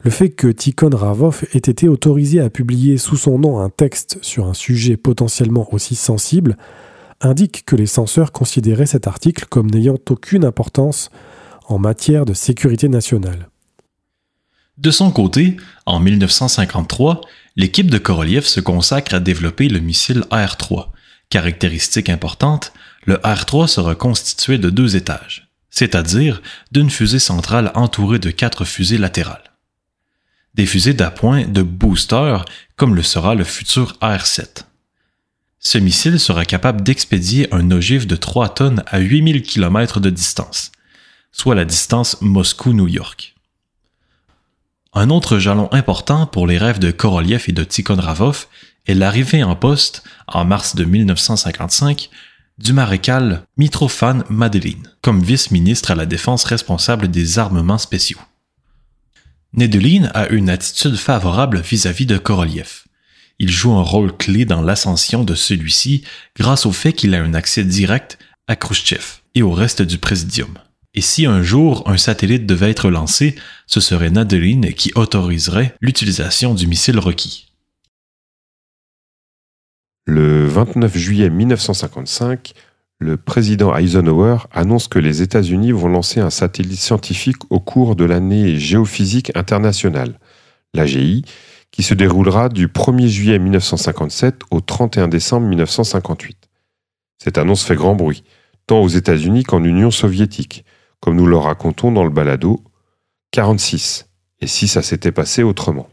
Le fait que Tikhon Ravov ait été autorisé à publier sous son nom un texte sur un sujet potentiellement aussi sensible indique que les censeurs considéraient cet article comme n'ayant aucune importance en matière de sécurité nationale. De son côté, en 1953, l'équipe de Korolev se consacre à développer le missile R-3. Caractéristique importante, le R-3 sera constitué de deux étages, c'est-à-dire d'une fusée centrale entourée de quatre fusées latérales. Des fusées d'appoint de booster, comme le sera le futur R-7. Ce missile sera capable d'expédier un ogive de 3 tonnes à 8000 km de distance, soit la distance Moscou-New York. Un autre jalon important pour les rêves de Korolev et de Tikhon Ravov est l'arrivée en poste, en mars de 1955, du maréchal Mitrofan Madelin, comme vice-ministre à la défense responsable des armements spéciaux. Nedelin a une attitude favorable vis-à-vis de Korolev. Il joue un rôle clé dans l'ascension de celui-ci grâce au fait qu'il a un accès direct à Khrushchev et au reste du présidium. Et si un jour un satellite devait être lancé, ce serait Nadeline qui autoriserait l'utilisation du missile requis. Le 29 juillet 1955, le président Eisenhower annonce que les États-Unis vont lancer un satellite scientifique au cours de l'année géophysique internationale, l'AGI, qui se déroulera du 1er juillet 1957 au 31 décembre 1958. Cette annonce fait grand bruit, tant aux États-Unis qu'en Union soviétique, comme nous le racontons dans le balado 46, et si ça s'était passé autrement.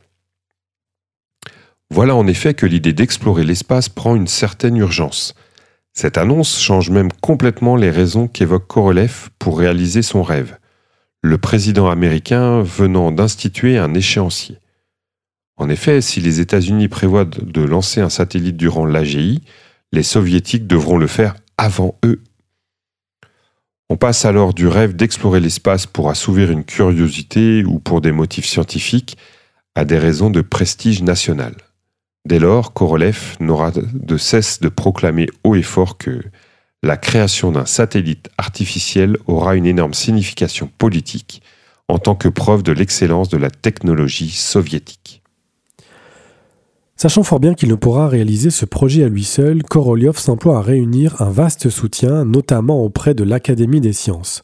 Voilà en effet que l'idée d'explorer l'espace prend une certaine urgence. Cette annonce change même complètement les raisons qu'évoque Korolev pour réaliser son rêve, le président américain venant d'instituer un échéancier. En effet, si les États-Unis prévoient de lancer un satellite durant l'AGI, les soviétiques devront le faire avant eux on passe alors du rêve d'explorer l'espace pour assouvir une curiosité ou pour des motifs scientifiques à des raisons de prestige national. Dès lors, Korolev n'aura de cesse de proclamer haut et fort que la création d'un satellite artificiel aura une énorme signification politique en tant que preuve de l'excellence de la technologie soviétique. Sachant fort bien qu'il ne pourra réaliser ce projet à lui seul, Korolev s'emploie à réunir un vaste soutien, notamment auprès de l'Académie des sciences.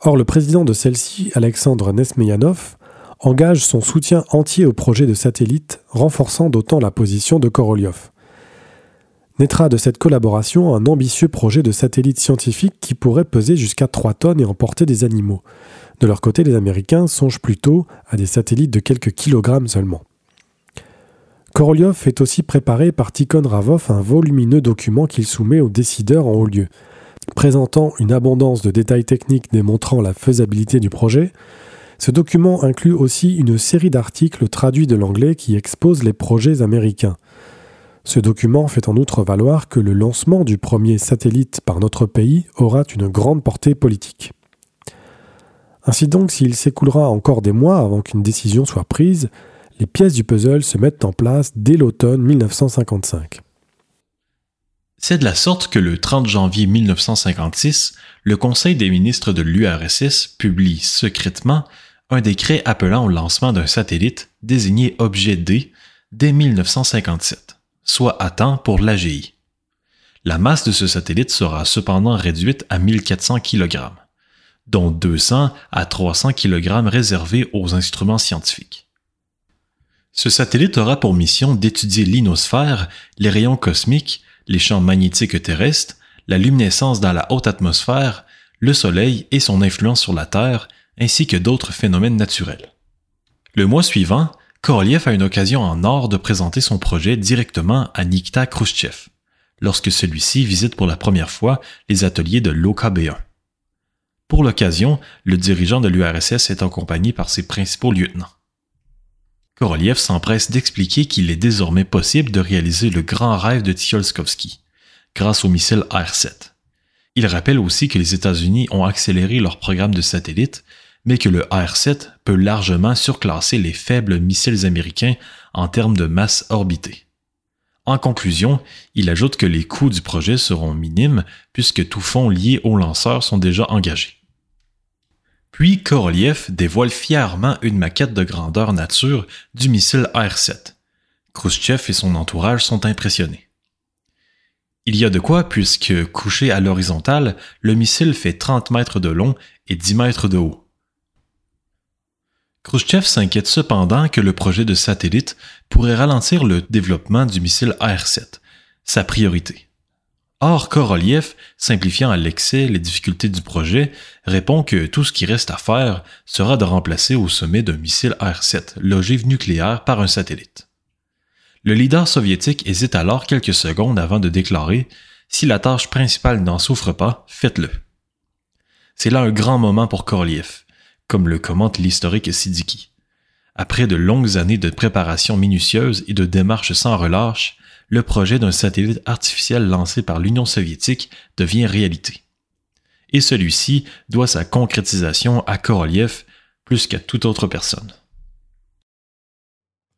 Or, le président de celle-ci, Alexandre Nesmeyanov, engage son soutien entier au projet de satellite, renforçant d'autant la position de Korolev. Naîtra de cette collaboration un ambitieux projet de satellite scientifique qui pourrait peser jusqu'à 3 tonnes et emporter des animaux. De leur côté, les Américains songent plutôt à des satellites de quelques kilogrammes seulement. Korolev fait aussi préparer par Tikhon Ravov un volumineux document qu'il soumet aux décideurs en haut lieu. Présentant une abondance de détails techniques démontrant la faisabilité du projet, ce document inclut aussi une série d'articles traduits de l'anglais qui exposent les projets américains. Ce document fait en outre valoir que le lancement du premier satellite par notre pays aura une grande portée politique. Ainsi donc, s'il s'écoulera encore des mois avant qu'une décision soit prise, les pièces du puzzle se mettent en place dès l'automne 1955. C'est de la sorte que le 30 janvier 1956, le Conseil des ministres de l'URSS publie secrètement un décret appelant au lancement d'un satellite désigné objet D dès 1957, soit à temps pour l'AGI. La masse de ce satellite sera cependant réduite à 1400 kg, dont 200 à 300 kg réservés aux instruments scientifiques. Ce satellite aura pour mission d'étudier l'inosphère, les rayons cosmiques, les champs magnétiques terrestres, la luminescence dans la haute atmosphère, le Soleil et son influence sur la Terre, ainsi que d'autres phénomènes naturels. Le mois suivant, Korolev a une occasion en or de présenter son projet directement à Nikita Khrushchev, lorsque celui-ci visite pour la première fois les ateliers de l'OKB1. Pour l'occasion, le dirigeant de l'URSS est accompagné par ses principaux lieutenants. Korolev s'empresse d'expliquer qu'il est désormais possible de réaliser le grand rêve de Tsiolkovsky, grâce au missile R-7. Il rappelle aussi que les États-Unis ont accéléré leur programme de satellites, mais que le R-7 peut largement surclasser les faibles missiles américains en termes de masse orbitée. En conclusion, il ajoute que les coûts du projet seront minimes puisque tous fonds liés au lanceur sont déjà engagés. Puis Korolev dévoile fièrement une maquette de grandeur nature du missile R-7. Khrushchev et son entourage sont impressionnés. Il y a de quoi puisque, couché à l'horizontale, le missile fait 30 mètres de long et 10 mètres de haut. Khrushchev s'inquiète cependant que le projet de satellite pourrait ralentir le développement du missile R-7, sa priorité. Or, Korolev, simplifiant à l'excès les difficultés du projet, répond que tout ce qui reste à faire sera de remplacer au sommet d'un missile R-7 l'ogive nucléaire par un satellite. Le leader soviétique hésite alors quelques secondes avant de déclarer Si la tâche principale n'en souffre pas, faites-le. C'est là un grand moment pour Korolev, comme le commente l'historique Sidiki. Après de longues années de préparation minutieuse et de démarches sans relâche, le projet d'un satellite artificiel lancé par l'Union soviétique devient réalité. Et celui-ci doit sa concrétisation à Korolev plus qu'à toute autre personne.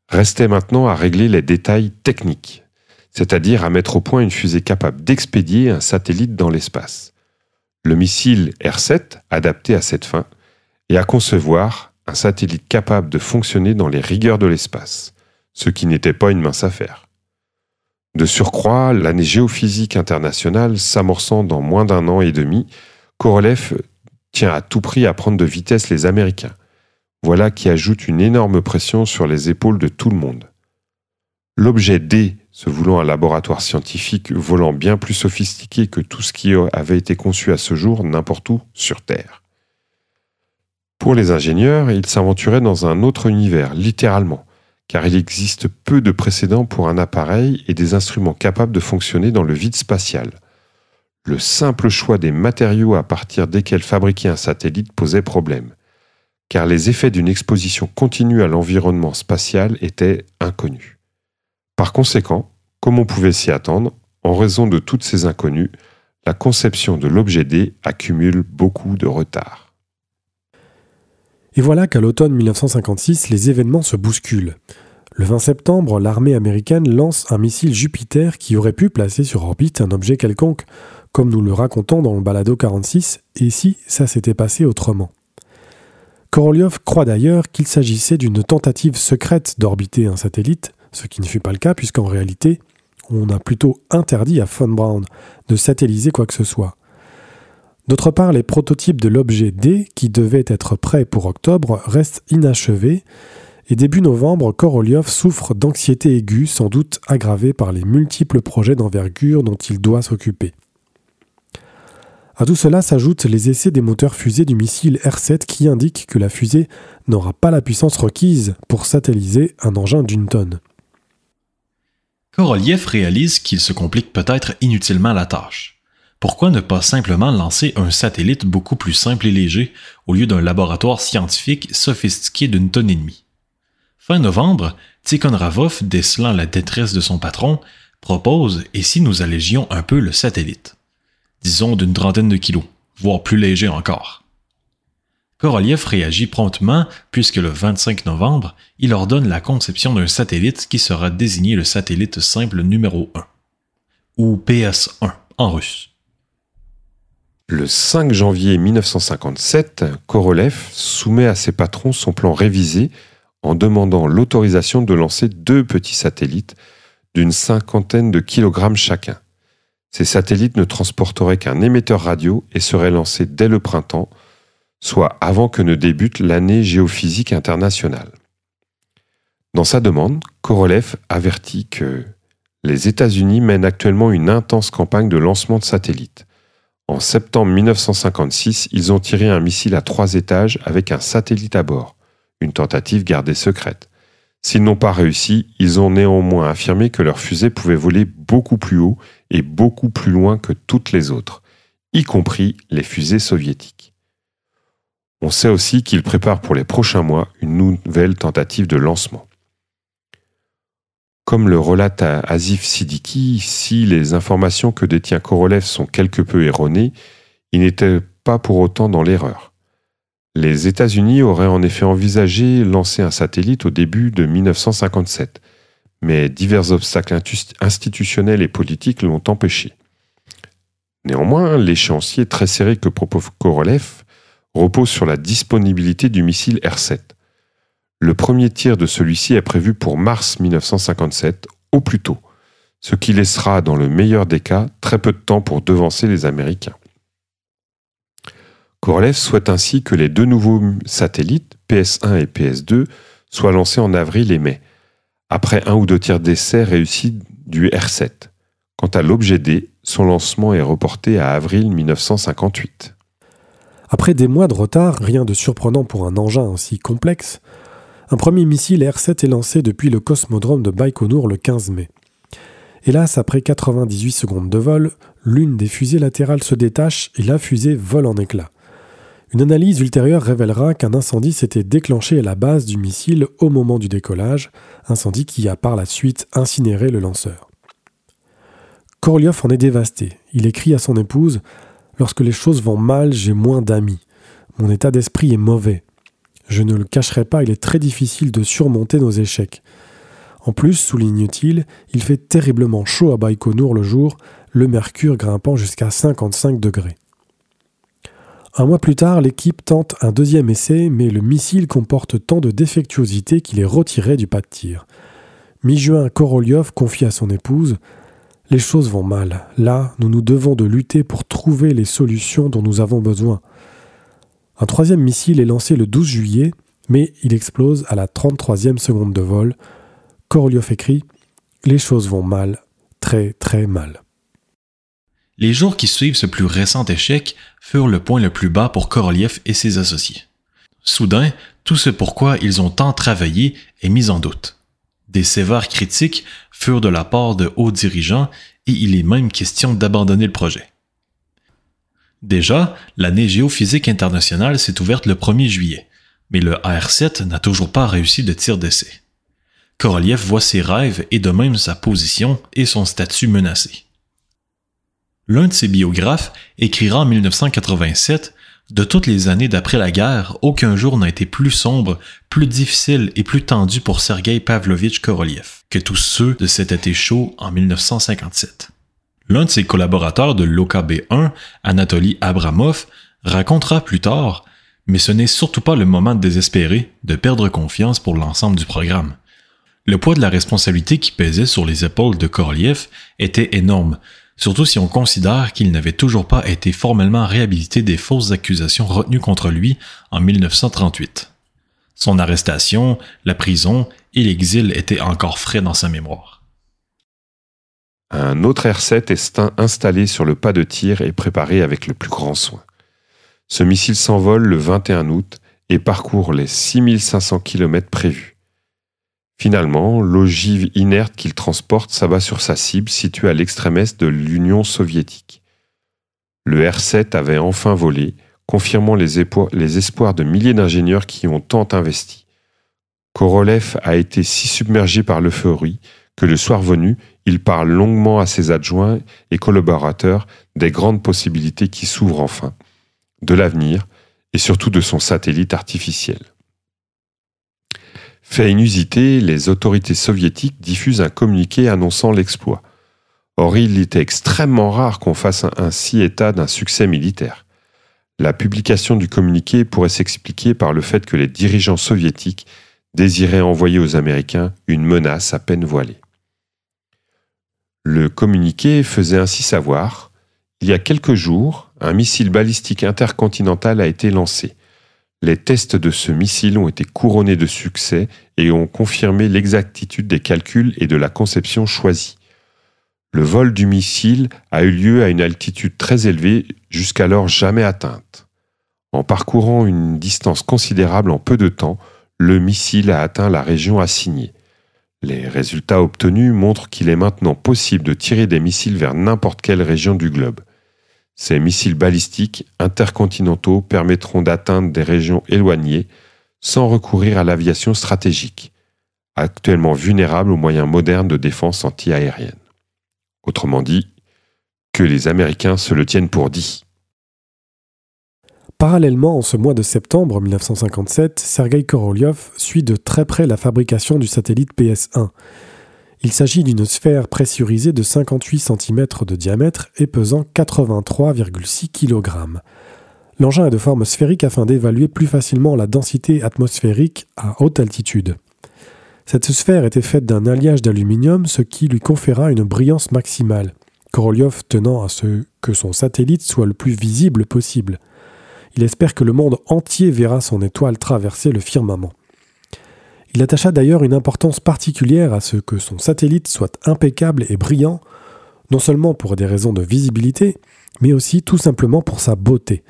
Restait maintenant à régler les détails techniques, c'est-à-dire à mettre au point une fusée capable d'expédier un satellite dans l'espace. Le missile R7 adapté à cette fin, et à concevoir un satellite capable de fonctionner dans les rigueurs de l'espace, ce qui n'était pas une mince affaire. De surcroît, l'année géophysique internationale s'amorçant dans moins d'un an et demi, Korolev tient à tout prix à prendre de vitesse les Américains. Voilà qui ajoute une énorme pression sur les épaules de tout le monde. L'objet D, se voulant un laboratoire scientifique volant bien plus sophistiqué que tout ce qui avait été conçu à ce jour n'importe où sur Terre. Pour les ingénieurs, ils s'aventuraient dans un autre univers, littéralement car il existe peu de précédents pour un appareil et des instruments capables de fonctionner dans le vide spatial. Le simple choix des matériaux à partir desquels fabriquer un satellite posait problème, car les effets d'une exposition continue à l'environnement spatial étaient inconnus. Par conséquent, comme on pouvait s'y attendre, en raison de toutes ces inconnues, la conception de l'objet D accumule beaucoup de retard. Et voilà qu'à l'automne 1956, les événements se bousculent. Le 20 septembre, l'armée américaine lance un missile Jupiter qui aurait pu placer sur orbite un objet quelconque, comme nous le racontons dans le balado 46, et si ça s'était passé autrement. Korolev croit d'ailleurs qu'il s'agissait d'une tentative secrète d'orbiter un satellite, ce qui ne fut pas le cas puisqu'en réalité, on a plutôt interdit à Von Braun de satelliser quoi que ce soit. D'autre part, les prototypes de l'objet D, qui devait être prêt pour octobre, restent inachevés, et début novembre, Korolev souffre d'anxiété aiguë, sans doute aggravée par les multiples projets d'envergure dont il doit s'occuper. À tout cela s'ajoutent les essais des moteurs fusées du missile R-7 qui indiquent que la fusée n'aura pas la puissance requise pour satelliser un engin d'une tonne. Korolev réalise qu'il se complique peut-être inutilement la tâche. Pourquoi ne pas simplement lancer un satellite beaucoup plus simple et léger au lieu d'un laboratoire scientifique sophistiqué d'une tonne et demie? Fin novembre, Tikhon Ravov, décelant la détresse de son patron, propose et si nous allégions un peu le satellite? Disons d'une trentaine de kilos, voire plus léger encore. Korolev réagit promptement puisque le 25 novembre, il ordonne la conception d'un satellite qui sera désigné le satellite simple numéro 1, ou PS-1 en russe. Le 5 janvier 1957, Korolev soumet à ses patrons son plan révisé en demandant l'autorisation de lancer deux petits satellites d'une cinquantaine de kilogrammes chacun. Ces satellites ne transporteraient qu'un émetteur radio et seraient lancés dès le printemps, soit avant que ne débute l'année géophysique internationale. Dans sa demande, Korolev avertit que les États-Unis mènent actuellement une intense campagne de lancement de satellites. En septembre 1956, ils ont tiré un missile à trois étages avec un satellite à bord, une tentative gardée secrète. S'ils n'ont pas réussi, ils ont néanmoins affirmé que leur fusée pouvait voler beaucoup plus haut et beaucoup plus loin que toutes les autres, y compris les fusées soviétiques. On sait aussi qu'ils préparent pour les prochains mois une nouvelle tentative de lancement. Comme le relate Azif Siddiqui, si les informations que détient Korolev sont quelque peu erronées, il n'était pas pour autant dans l'erreur. Les États-Unis auraient en effet envisagé lancer un satellite au début de 1957, mais divers obstacles institutionnels et politiques l'ont empêché. Néanmoins, l'échéancier très serré que propose Korolev repose sur la disponibilité du missile R-7. Le premier tir de celui-ci est prévu pour mars 1957, au plus tôt, ce qui laissera, dans le meilleur des cas, très peu de temps pour devancer les Américains. Korolev souhaite ainsi que les deux nouveaux satellites, PS1 et PS2, soient lancés en avril et mai, après un ou deux tirs d'essai réussis du R7. Quant à l'objet D, son lancement est reporté à avril 1958. Après des mois de retard, rien de surprenant pour un engin aussi complexe, un premier missile R7 est lancé depuis le cosmodrome de Baïkonour le 15 mai. Hélas, après 98 secondes de vol, l'une des fusées latérales se détache et la fusée vole en éclats. Une analyse ultérieure révélera qu'un incendie s'était déclenché à la base du missile au moment du décollage, incendie qui a par la suite incinéré le lanceur. Korolev en est dévasté. Il écrit à son épouse Lorsque les choses vont mal, j'ai moins d'amis. Mon état d'esprit est mauvais. Je ne le cacherai pas, il est très difficile de surmonter nos échecs. En plus, souligne-t-il, il fait terriblement chaud à Baïkonour le jour, le mercure grimpant jusqu'à 55 degrés. Un mois plus tard, l'équipe tente un deuxième essai, mais le missile comporte tant de défectuosité qu'il est retiré du pas de tir. Mi-juin, Korolev confie à son épouse Les choses vont mal. Là, nous nous devons de lutter pour trouver les solutions dont nous avons besoin. Un troisième missile est lancé le 12 juillet, mais il explose à la 33e seconde de vol. Korolev écrit Les choses vont mal, très très mal. Les jours qui suivent ce plus récent échec furent le point le plus bas pour Korolev et ses associés. Soudain, tout ce pourquoi ils ont tant travaillé est mis en doute. Des sévères critiques furent de la part de hauts dirigeants et il est même question d'abandonner le projet. Déjà, l'année géophysique internationale s'est ouverte le 1er juillet, mais le AR-7 n'a toujours pas réussi de tir d'essai. Korolev voit ses rêves et de même sa position et son statut menacés. L'un de ses biographes écrira en 1987 De toutes les années d'après la guerre, aucun jour n'a été plus sombre, plus difficile et plus tendu pour Sergei Pavlovitch Korolev que tous ceux de cet été chaud en 1957. L'un de ses collaborateurs de l'OKB1, Anatoly Abramov, racontera plus tard mais ce n'est surtout pas le moment de désespérer, de perdre confiance pour l'ensemble du programme. Le poids de la responsabilité qui pesait sur les épaules de Korolev était énorme, surtout si on considère qu'il n'avait toujours pas été formellement réhabilité des fausses accusations retenues contre lui en 1938. Son arrestation, la prison et l'exil étaient encore frais dans sa mémoire. Un autre R-7 est installé sur le pas de tir et préparé avec le plus grand soin. Ce missile s'envole le 21 août et parcourt les 6500 km prévus. Finalement, l'ogive inerte qu'il transporte s'abat sur sa cible située à l'extrême est de l'Union soviétique. Le R-7 avait enfin volé, confirmant les, espoirs de milliers d'ingénieurs qui ont tant investi. Korolev a été si submergé par l'euphorie que le soir venu, il parle longuement à ses adjoints et collaborateurs des grandes possibilités qui s'ouvrent enfin, de l'avenir et surtout de son satellite artificiel. Fait inusité, les autorités soviétiques diffusent un communiqué annonçant l'exploit. Or, il était extrêmement rare qu'on fasse ainsi état d'un succès militaire. La publication du communiqué pourrait s'expliquer par le fait que les dirigeants soviétiques désiraient envoyer aux Américains une menace à peine voilée. Le communiqué faisait ainsi savoir Il y a quelques jours, un missile balistique intercontinental a été lancé. Les tests de ce missile ont été couronnés de succès et ont confirmé l'exactitude des calculs et de la conception choisie. Le vol du missile a eu lieu à une altitude très élevée, jusqu'alors jamais atteinte. En parcourant une distance considérable en peu de temps, le missile a atteint la région assignée. Les résultats obtenus montrent qu'il est maintenant possible de tirer des missiles vers n'importe quelle région du globe. Ces missiles balistiques intercontinentaux permettront d'atteindre des régions éloignées sans recourir à l'aviation stratégique, actuellement vulnérable aux moyens modernes de défense antiaérienne. Autrement dit, que les Américains se le tiennent pour dit. Parallèlement, en ce mois de septembre 1957, Sergei Korolev suit de très près la fabrication du satellite PS-1, il s'agit d'une sphère pressurisée de 58 cm de diamètre et pesant 83,6 kg. L'engin est de forme sphérique afin d'évaluer plus facilement la densité atmosphérique à haute altitude. Cette sphère était faite d'un alliage d'aluminium, ce qui lui conféra une brillance maximale, Korolev tenant à ce que son satellite soit le plus visible possible. Il espère que le monde entier verra son étoile traverser le firmament. Il attacha d'ailleurs une importance particulière à ce que son satellite soit impeccable et brillant, non seulement pour des raisons de visibilité, mais aussi tout simplement pour sa beauté.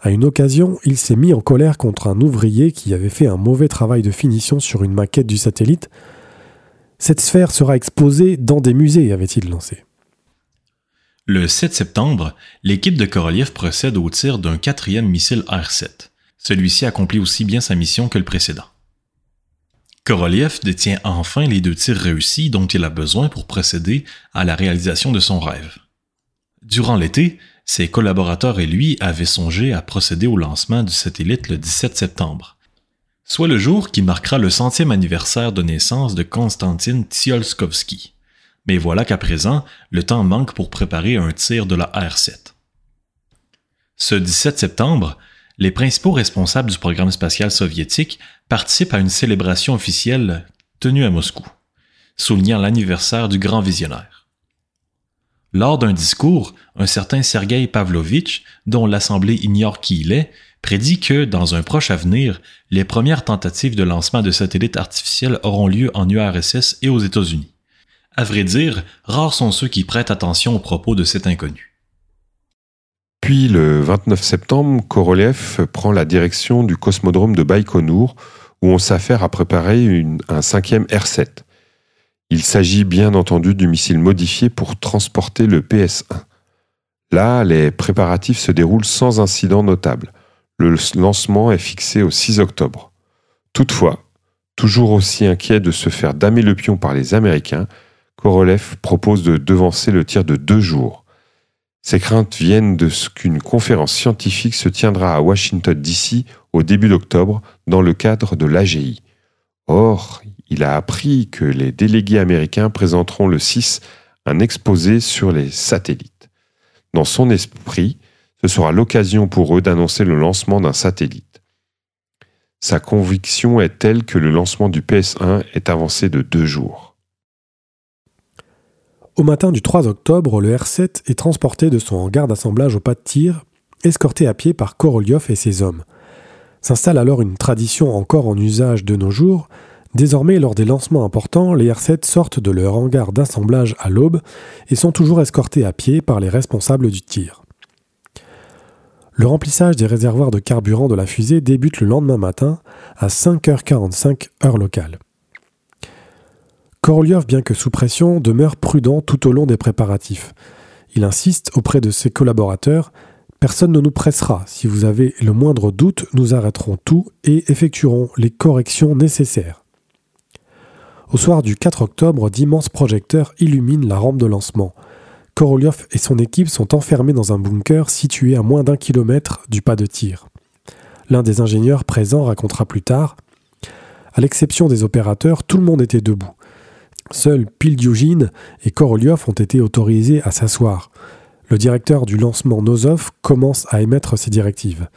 À une occasion, il s'est mis en colère contre un ouvrier qui avait fait un mauvais travail de finition sur une maquette du satellite. Cette sphère sera exposée dans des musées, avait-il lancé. Le 7 septembre, l'équipe de Korolev procède au tir d'un quatrième missile R-7. Celui-ci accomplit aussi bien sa mission que le précédent. Korolev détient enfin les deux tirs réussis dont il a besoin pour procéder à la réalisation de son rêve. Durant l'été, ses collaborateurs et lui avaient songé à procéder au lancement du satellite le 17 septembre, soit le jour qui marquera le centième anniversaire de naissance de Konstantin Tsiolkovsky. Mais voilà qu'à présent, le temps manque pour préparer un tir de la R-7. Ce 17 septembre, les principaux responsables du programme spatial soviétique participent à une célébration officielle tenue à Moscou, soulignant l'anniversaire du grand visionnaire. Lors d'un discours, un certain Sergei Pavlovitch, dont l'Assemblée ignore qui il est, prédit que, dans un proche avenir, les premières tentatives de lancement de satellites artificiels auront lieu en URSS et aux États-Unis. À vrai dire, rares sont ceux qui prêtent attention aux propos de cet inconnu. Puis le 29 septembre, Korolev prend la direction du cosmodrome de Baïkonour où on s'affaire à préparer un cinquième R7. Il s'agit bien entendu du missile modifié pour transporter le PS-1. Là, les préparatifs se déroulent sans incident notable. Le lancement est fixé au 6 octobre. Toutefois, toujours aussi inquiet de se faire damer le pion par les Américains, Korolev propose de devancer le tir de deux jours. Ces craintes viennent de ce qu'une conférence scientifique se tiendra à Washington, D.C. au début d'octobre dans le cadre de l'AGI. Or, il a appris que les délégués américains présenteront le 6 un exposé sur les satellites. Dans son esprit, ce sera l'occasion pour eux d'annoncer le lancement d'un satellite. Sa conviction est telle que le lancement du PS1 est avancé de deux jours. Au matin du 3 octobre, le R7 est transporté de son hangar d'assemblage au pas de tir, escorté à pied par Korolev et ses hommes. S'installe alors une tradition encore en usage de nos jours. Désormais, lors des lancements importants, les R7 sortent de leur hangar d'assemblage à l'aube et sont toujours escortés à pied par les responsables du tir. Le remplissage des réservoirs de carburant de la fusée débute le lendemain matin à 5h45 heure locale. Korolev, bien que sous pression, demeure prudent tout au long des préparatifs. Il insiste auprès de ses collaborateurs Personne ne nous pressera. Si vous avez le moindre doute, nous arrêterons tout et effectuerons les corrections nécessaires. Au soir du 4 octobre, d'immenses projecteurs illuminent la rampe de lancement. Korolev et son équipe sont enfermés dans un bunker situé à moins d'un kilomètre du pas de tir. L'un des ingénieurs présents racontera plus tard À l'exception des opérateurs, tout le monde était debout. Seuls Pildiogine et Korolev ont été autorisés à s'asseoir. Le directeur du lancement Nozov commence à émettre ses directives.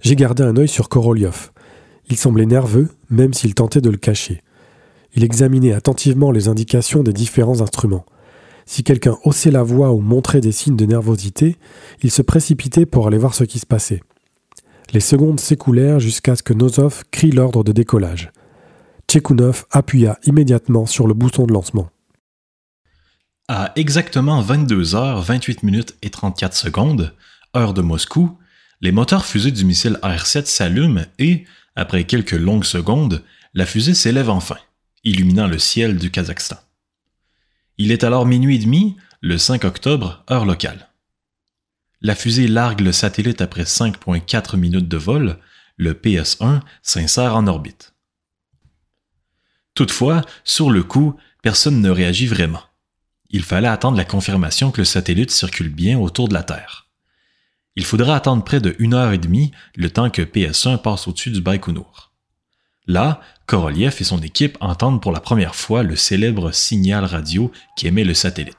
J'ai gardé un œil sur Korolev. Il semblait nerveux, même s'il tentait de le cacher. Il examinait attentivement les indications des différents instruments. Si quelqu'un haussait la voix ou montrait des signes de nervosité, il se précipitait pour aller voir ce qui se passait. Les secondes s'écoulèrent jusqu'à ce que Nozov crie l'ordre de décollage. Tchekounov appuya immédiatement sur le bouton de lancement. À exactement 22 h 28 minutes et 34 secondes, heure de Moscou, les moteurs fusées du missile R-7 s'allument et, après quelques longues secondes, la fusée s'élève enfin, illuminant le ciel du Kazakhstan. Il est alors minuit et demi, le 5 octobre, heure locale. La fusée largue le satellite après 5,4 minutes de vol, le PS-1 s'insère en orbite. Toutefois, sur le coup, personne ne réagit vraiment. Il fallait attendre la confirmation que le satellite circule bien autour de la Terre. Il faudra attendre près de une heure et demie le temps que PS-1 passe au-dessus du Baïkonour. Là, Korolev et son équipe entendent pour la première fois le célèbre signal radio qui émet le satellite.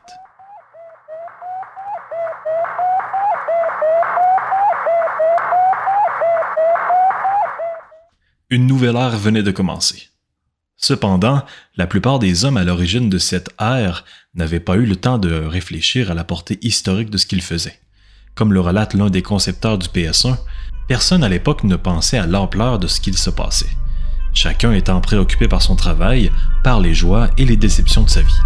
Une nouvelle ère venait de commencer. Cependant, la plupart des hommes à l'origine de cette ère n'avaient pas eu le temps de réfléchir à la portée historique de ce qu'ils faisaient. Comme le relate l'un des concepteurs du PS1, personne à l'époque ne pensait à l'ampleur de ce qu'il se passait chacun étant préoccupé par son travail, par les joies et les déceptions de sa vie.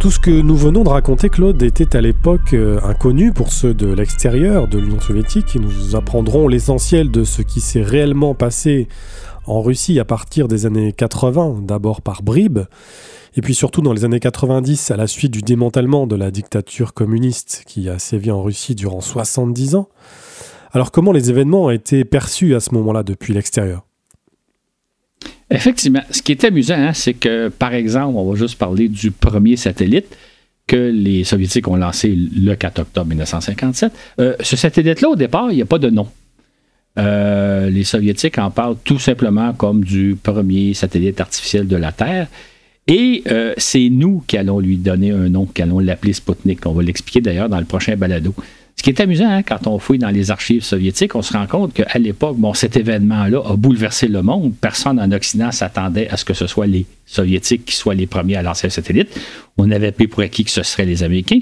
Tout ce que nous venons de raconter, Claude, était à l'époque euh, inconnu pour ceux de l'extérieur de l'Union soviétique et nous apprendrons l'essentiel de ce qui s'est réellement passé en Russie à partir des années 80, d'abord par bribes, et puis surtout dans les années 90, à la suite du démantèlement de la dictature communiste qui a sévi en Russie durant 70 ans. Alors comment les événements ont été perçus à ce moment-là depuis l'extérieur? Effectivement. Ce qui est amusant, hein, c'est que, par exemple, on va juste parler du premier satellite que les Soviétiques ont lancé le 4 octobre 1957. Euh, ce satellite-là, au départ, il n'y a pas de nom. Euh, les Soviétiques en parlent tout simplement comme du premier satellite artificiel de la Terre. Et euh, c'est nous qui allons lui donner un nom, qui allons l'appeler Sputnik. On va l'expliquer d'ailleurs dans le prochain balado. Ce qui est amusant, hein, quand on fouille dans les archives soviétiques, on se rend compte qu'à l'époque, bon, cet événement-là a bouleversé le monde. Personne en Occident s'attendait à ce que ce soit les Soviétiques qui soient les premiers à lancer le satellite. On avait pris pour acquis que ce seraient les Américains.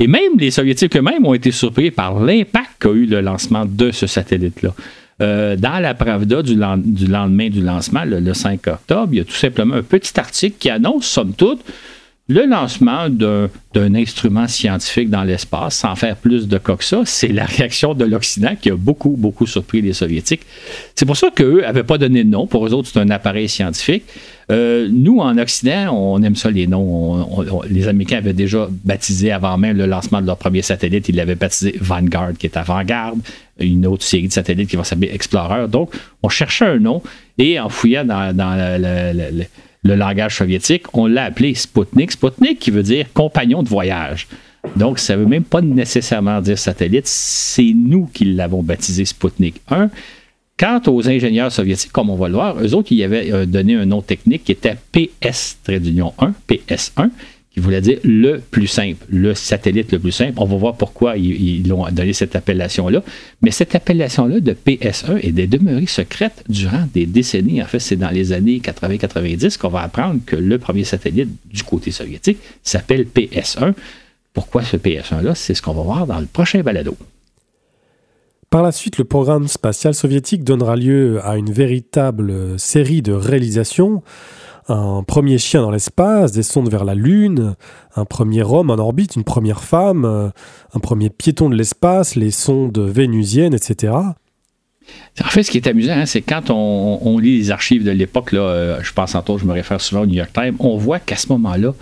Et même les Soviétiques eux-mêmes ont été surpris par l'impact qu'a eu le lancement de ce satellite-là. Euh, dans la Pravda du, lendemain du lancement, le, 5 octobre, il y a tout simplement un petit article qui annonce, somme toute, le lancement d'un instrument scientifique dans l'espace, sans faire plus de cas que ça, c'est la réaction de l'Occident qui a beaucoup, beaucoup surpris les Soviétiques. C'est pour ça qu'eux n'avaient pas donné de nom. Pour eux autres, c'est un appareil scientifique. Euh, nous, en Occident, on aime ça les noms. les Américains avaient déjà baptisé avant même le lancement de leur premier satellite, ils l'avaient baptisé Vanguard, qui est avant-garde, une autre série de satellites qui va s'appeler Explorer. Donc, on cherchait un nom et en fouillant dans, le, le, langage soviétique, on l'a appelé Sputnik. Sputnik qui veut dire compagnon de voyage. Donc, ça ne veut même pas nécessairement dire satellite, c'est nous qui l'avons baptisé Sputnik 1. Quant aux ingénieurs soviétiques, comme on va le voir, eux autres, ils avaient euh, donné un nom technique qui était PS-1, PS1, qui voulait dire le plus simple, le satellite le plus simple. On va voir pourquoi ils, l'ont donné cette appellation-là. Mais cette appellation-là de PS1 est demeurée secrète durant des décennies. En fait, c'est dans les années 80-90 qu'on va apprendre que le premier satellite du côté soviétique s'appelle PS1. Pourquoi ce PS1-là? C'est ce qu'on va voir dans le prochain balado. Par la suite, le programme spatial soviétique donnera lieu à une véritable série de réalisations un premier chien dans l'espace, des sondes vers la Lune, un premier homme en orbite, une première femme, euh, un premier piéton de l'espace, les sondes vénusiennes, etc. En fait, ce qui est amusant, hein, c'est quand on, lit les archives de l'époque, euh, je pense en tout, je me réfère souvent au New York Times, on voit qu'à ce moment-là,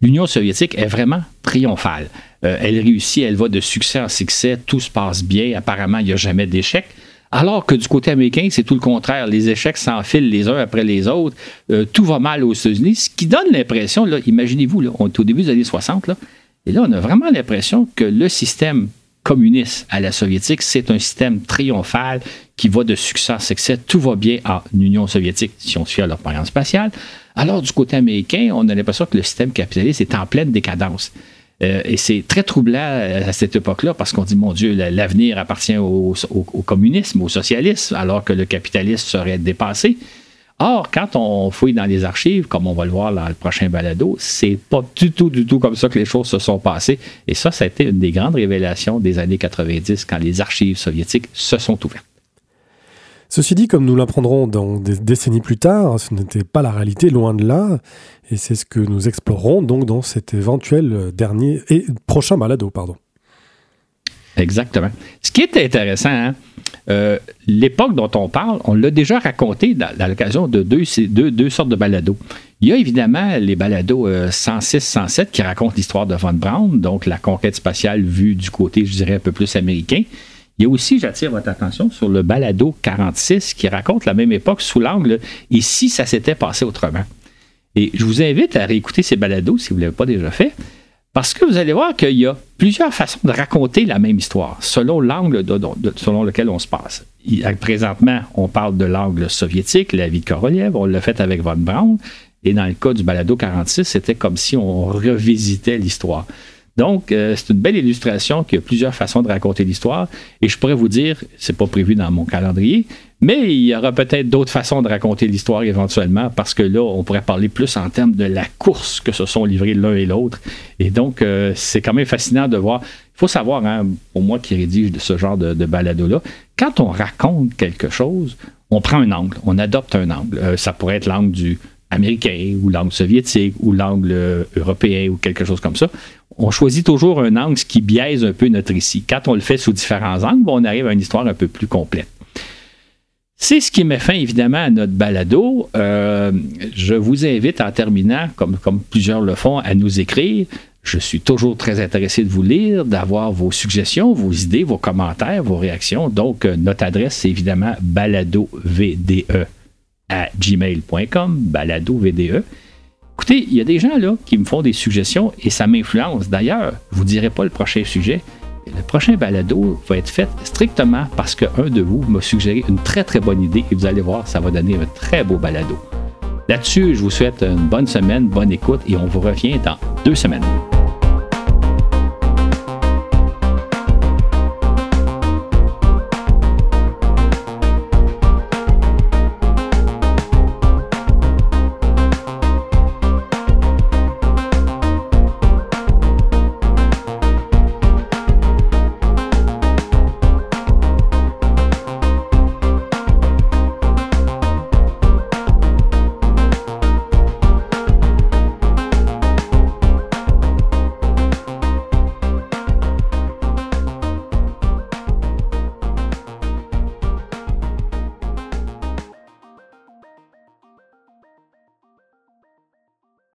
l'Union soviétique est vraiment triomphale. Euh, elle réussit, elle va de succès en succès, tout se passe bien, apparemment, il n'y a jamais d'échec. Alors que du côté américain, c'est tout le contraire. Les échecs s'enfilent les uns après les autres. Euh, tout va mal aux États-Unis, ce qui donne l'impression, imaginez-vous, on est au début des années 60, là, et là, on a vraiment l'impression que le système communiste à la soviétique, c'est un système triomphal qui va de succès en succès. Tout va bien en Union soviétique, si on suit à leur programme spatial. Alors, du côté américain, on a l'impression que le système capitaliste est en pleine décadence. Euh, et c'est très troublant euh, à cette époque-là parce qu'on dit, mon Dieu, l'avenir appartient au, communisme, au socialisme, alors que le capitalisme serait dépassé. Or, quand on fouille dans les archives, comme on va le voir dans le prochain balado, c'est pas du tout, du tout comme ça que les choses se sont passées. Et ça, ça a été une des grandes révélations des années 90 quand les archives soviétiques se sont ouvertes. Ceci dit, comme nous l'apprendrons dans des décennies plus tard, ce n'était pas la réalité, loin de là, et c'est ce que nous explorerons donc dans cet éventuel dernier et prochain balado, pardon. Exactement. Ce qui est intéressant, hein, euh, l'époque dont on parle, on l'a déjà raconté dans, l'occasion de deux, sortes de balados. Il y a évidemment les balados 106-107 euh, qui racontent l'histoire de Von Braun, donc la conquête spatiale vue du côté, je dirais, un peu plus américain. Il y a aussi, j'attire votre attention sur le balado 46 qui raconte la même époque sous l'angle et si ça s'était passé autrement. Et je vous invite à réécouter ces balados si vous ne l'avez pas déjà fait, parce que vous allez voir qu'il y a plusieurs façons de raconter la même histoire, selon l'angle selon lequel on se passe. présentement, on parle de l'angle soviétique, la vie de Korolev, on l'a fait avec Von Braun, et dans le cas du balado 46, c'était comme si on revisitait l'histoire. Donc, euh, c'est une belle illustration qu'il y a plusieurs façons de raconter l'histoire. Et je pourrais vous dire, c'est pas prévu dans mon calendrier, mais il y aura peut-être d'autres façons de raconter l'histoire éventuellement, parce que là, on pourrait parler plus en termes de la course que se sont livrés l'un et l'autre. Et donc, euh, c'est quand même fascinant de voir. Il faut savoir, hein, pour moi qui rédige ce genre de, balado-là, quand on raconte quelque chose, on prend un angle, on adopte un angle. Euh, ça pourrait être l'angle du américain ou l'angle soviétique ou l'angle européen ou quelque chose comme ça on choisit toujours un angle qui biaise un peu notre récit. Quand on le fait sous différents angles, on arrive à une histoire un peu plus complète. C'est ce qui met fin évidemment à notre balado. Euh, je vous invite en terminant, comme, plusieurs le font, à nous écrire. Je suis toujours très intéressé de vous lire, d'avoir vos suggestions, vos idées, vos commentaires, vos réactions. Donc, euh, notre adresse, c'est évidemment baladovde à gmail.com, baladovde. Écoutez, il y a des gens là qui me font des suggestions et ça m'influence. D'ailleurs, je ne vous dirai pas le prochain sujet. Le prochain balado va être fait strictement parce qu'un de vous m'a suggéré une très très bonne idée et vous allez voir, ça va donner un très beau balado. Là-dessus, je vous souhaite une bonne semaine, bonne écoute et on vous revient dans deux semaines.